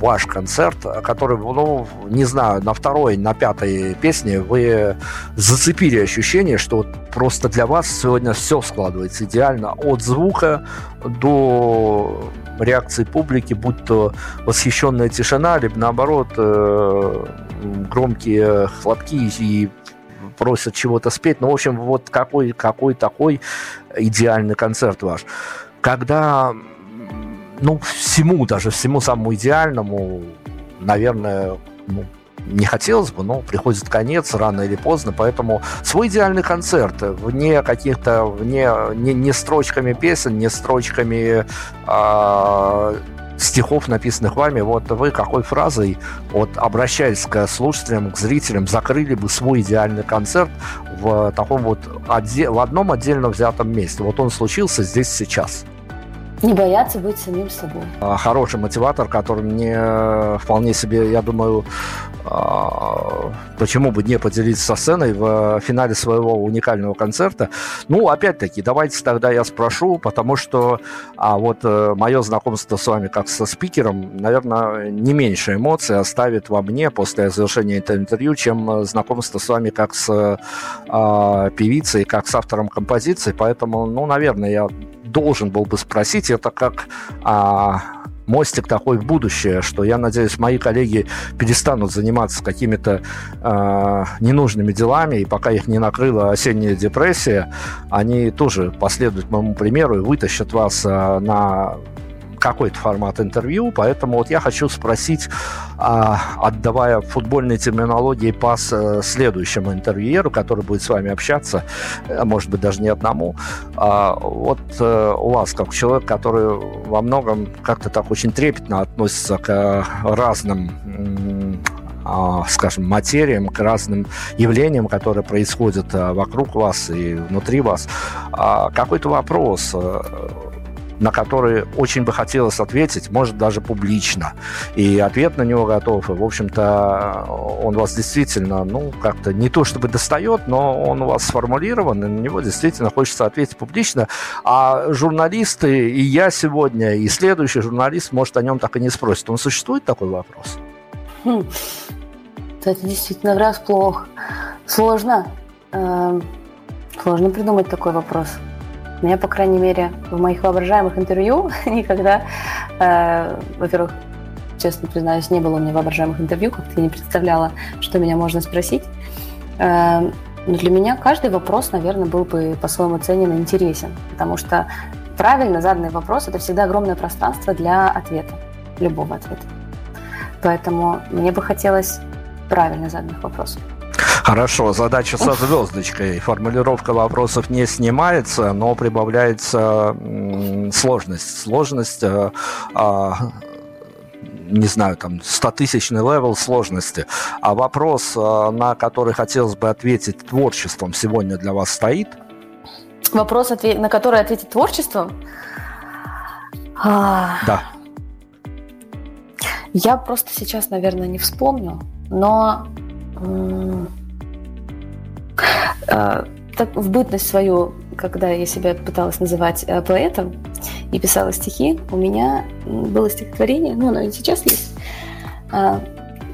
ваш концерт, который, ну, не знаю, на второй, на пятой песне вы зацепили ощущение, что вот просто для вас сегодня все складывается идеально. От звука до реакции публики, будь то восхищенная тишина, либо наоборот э, громкие хлопки и просят чего-то спеть. Ну, в общем, вот какой, какой такой идеальный концерт ваш. Когда ну, всему, даже всему самому идеальному, наверное, ну, не хотелось бы, но приходит конец рано или поздно, поэтому свой идеальный концерт вне каких-то, вне, не, не строчками песен, не строчками э, стихов, написанных вами, вот вы какой фразой, вот обращаясь к слушателям, к зрителям, закрыли бы свой идеальный концерт в таком вот отде- в одном отдельно взятом месте? Вот он случился здесь сейчас. Не бояться быть самим собой. А, Хороший мотиватор, который мне э, вполне себе, я думаю, почему бы не поделиться со сценой в финале своего уникального концерта. Ну, опять-таки, давайте тогда я спрошу, потому что а вот э, мое знакомство с вами как со спикером, наверное, не меньше эмоций оставит во мне после завершения этого интервью, чем э, знакомство с вами как с а, певицей, как с автором композиции. Поэтому, ну, наверное, я должен был бы спросить, это как а, мостик такой в будущее, что я надеюсь, мои коллеги перестанут заниматься какими-то а, ненужными делами, и пока их не накрыла осенняя депрессия, они тоже последуют моему примеру и вытащат вас а, на какой-то формат интервью, поэтому вот я хочу спросить, а, отдавая футбольной терминологии пас э, следующему интервьюеру, который будет с вами общаться, э, может быть, даже не одному, а, вот э, у вас, как человек, который во многом как-то так очень трепетно относится к разным а, скажем, материям, к разным явлениям, которые происходят вокруг вас и внутри вас. Какой-то вопрос, на который очень бы хотелось ответить, может, даже публично. И ответ на него готов. И, в общем-то, он вас действительно, ну, как-то не то чтобы достает, но он у вас сформулирован, и на него действительно хочется ответить публично. А журналисты, и я сегодня, и следующий журналист, может, о нем так и не спросит. Он существует такой вопрос? Хм. Это действительно врасплох. Сложно. Эм, сложно придумать такой вопрос. Меня, по крайней мере, в моих воображаемых интервью никогда, э, во-первых, честно признаюсь, не было у меня воображаемых интервью, как-то я не представляла, что меня можно спросить. Э, но для меня каждый вопрос, наверное, был бы по-своему ценен и интересен, потому что правильно заданный вопрос – это всегда огромное пространство для ответа, любого ответа. Поэтому мне бы хотелось правильно заданных вопросов. Хорошо, задача со звездочкой. Формулировка вопросов не снимается, но прибавляется сложность. Сложность, э, а, не знаю, там, 100-тысячный level сложности. А вопрос, э, на который хотелось бы ответить творчеством, сегодня для вас стоит? Вопрос, на который ответить творчеством? А, Да. Я просто сейчас, наверное, не вспомню, но так, в бытность свою, когда я себя пыталась называть э, поэтом и писала стихи, у меня было стихотворение, ну, оно и сейчас есть, э,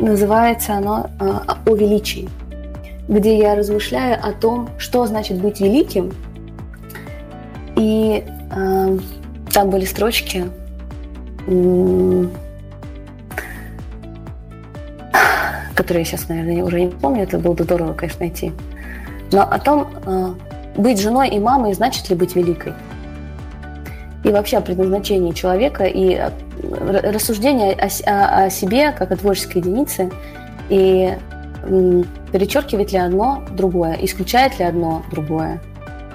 называется оно э, «О величии», где я размышляю о том, что значит быть великим, и там были строчки, которые я сейчас, наверное, уже не помню, это было бы здорово, конечно, найти. Но о том, э, быть женой и мамой, значит ли быть великой. И вообще о предназначении человека и э, рассуждение о, о- о себе как о творческой единице. И перечеркивает ли одно другое, исключает ли одно другое.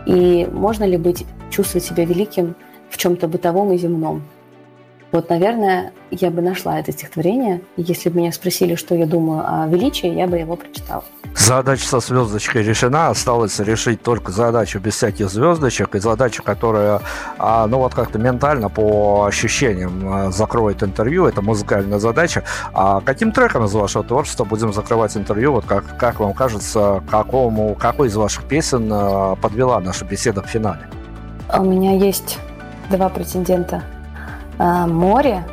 И можно ли быть, чувствовать себя великим в чем-то бытовом и земном. Вот, наверное, я бы нашла это стихотворение. Если бы меня спросили, что я думаю о величии, я бы его прочитала. Задача со звездочкой решена, осталось решить только задачу без всяких звездочек и задача, которая, а, ну вот как-то ментально по ощущениям а, закроет интервью, это музыкальная задача. А каким треком из вашего творчества будем закрывать интервью? Вот как, как вам кажется, какому, какой из ваших песен а, подвела наша беседа к финале? У меня есть два претендента. А, Море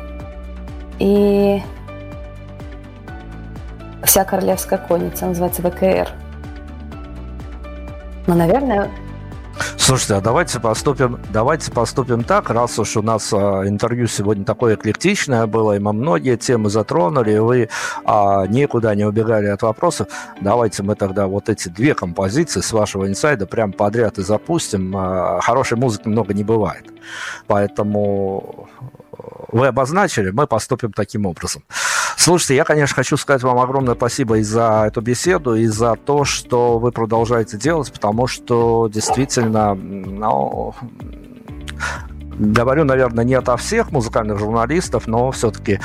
и вся королевская конница, называется ВКР. Ну, наверное, Слушайте, а давайте поступим, давайте поступим так, раз уж у нас а, интервью сегодня такое эклектичное было, и мы многие темы затронули, и вы а, никуда не убегали от вопросов, давайте мы тогда вот эти две композиции с вашего инсайда прям подряд и запустим. А, хорошей музыки много не бывает, поэтому вы обозначили, мы поступим таким образом. Слушайте, я, конечно, хочу сказать вам огромное спасибо и за эту беседу, и за то, что вы продолжаете делать, потому что действительно, ну, говорю, наверное, не ото всех музыкальных журналистов, но все-таки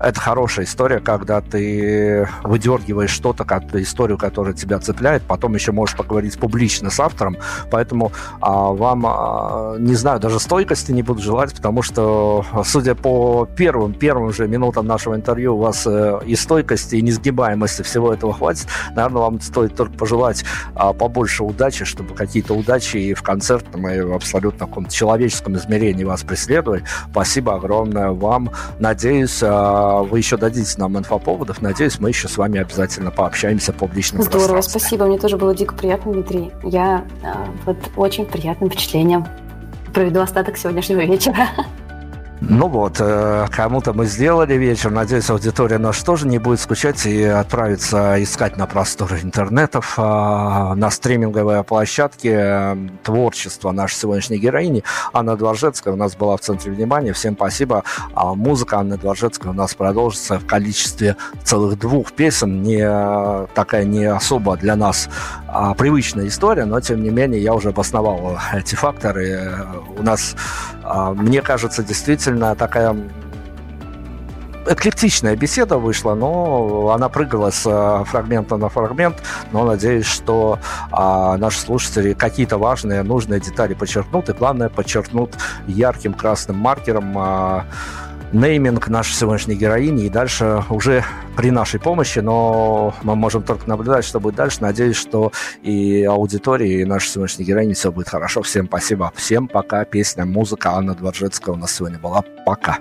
это хорошая история, когда ты выдергиваешь что-то, историю, которая тебя цепляет, потом еще можешь поговорить публично с автором, поэтому а, вам, а, не знаю, даже стойкости не буду желать, потому что, судя по первым, первым же минутам нашего интервью, у вас э, и стойкости, и несгибаемости всего этого хватит. Наверное, вам стоит только пожелать а, побольше удачи, чтобы какие-то удачи и в концертном, и в абсолютно каком-то человеческом измерении вас преследовали. Спасибо огромное вам. Надеюсь, а, вы еще дадите нам инфоповодов. Надеюсь, мы еще с вами обязательно пообщаемся публично. Здорово, спасибо. Мне тоже было дико приятно, Дмитрий. Я а, под очень приятным впечатлением проведу остаток сегодняшнего вечера. Ну вот, э, кому-то мы сделали вечер. Надеюсь, аудитория наша тоже не будет скучать и отправиться искать на просторы интернетов, а, на стриминговые площадки э, творчество нашей сегодняшней героини. Анна Дворжецкая у нас была в центре внимания. Всем спасибо. А музыка Анны Дворжецкой у нас продолжится в количестве целых двух песен. Не такая не особо для нас а, привычная история, но тем не менее я уже обосновал эти факторы. У нас, мне кажется, действительно такая эклектичная беседа вышла, но она прыгала с э, фрагмента на фрагмент, но надеюсь, что а, наши слушатели какие-то важные, нужные детали подчеркнут, и главное, подчеркнут ярким красным маркером а, нейминг нашей сегодняшней героини, и дальше уже при нашей помощи, но мы можем только наблюдать, что будет дальше. Надеюсь, что и аудитории, и нашей сегодняшней героини все будет хорошо. Всем спасибо. Всем пока. Песня, музыка Анна Дворжецкая у нас сегодня была. Пока.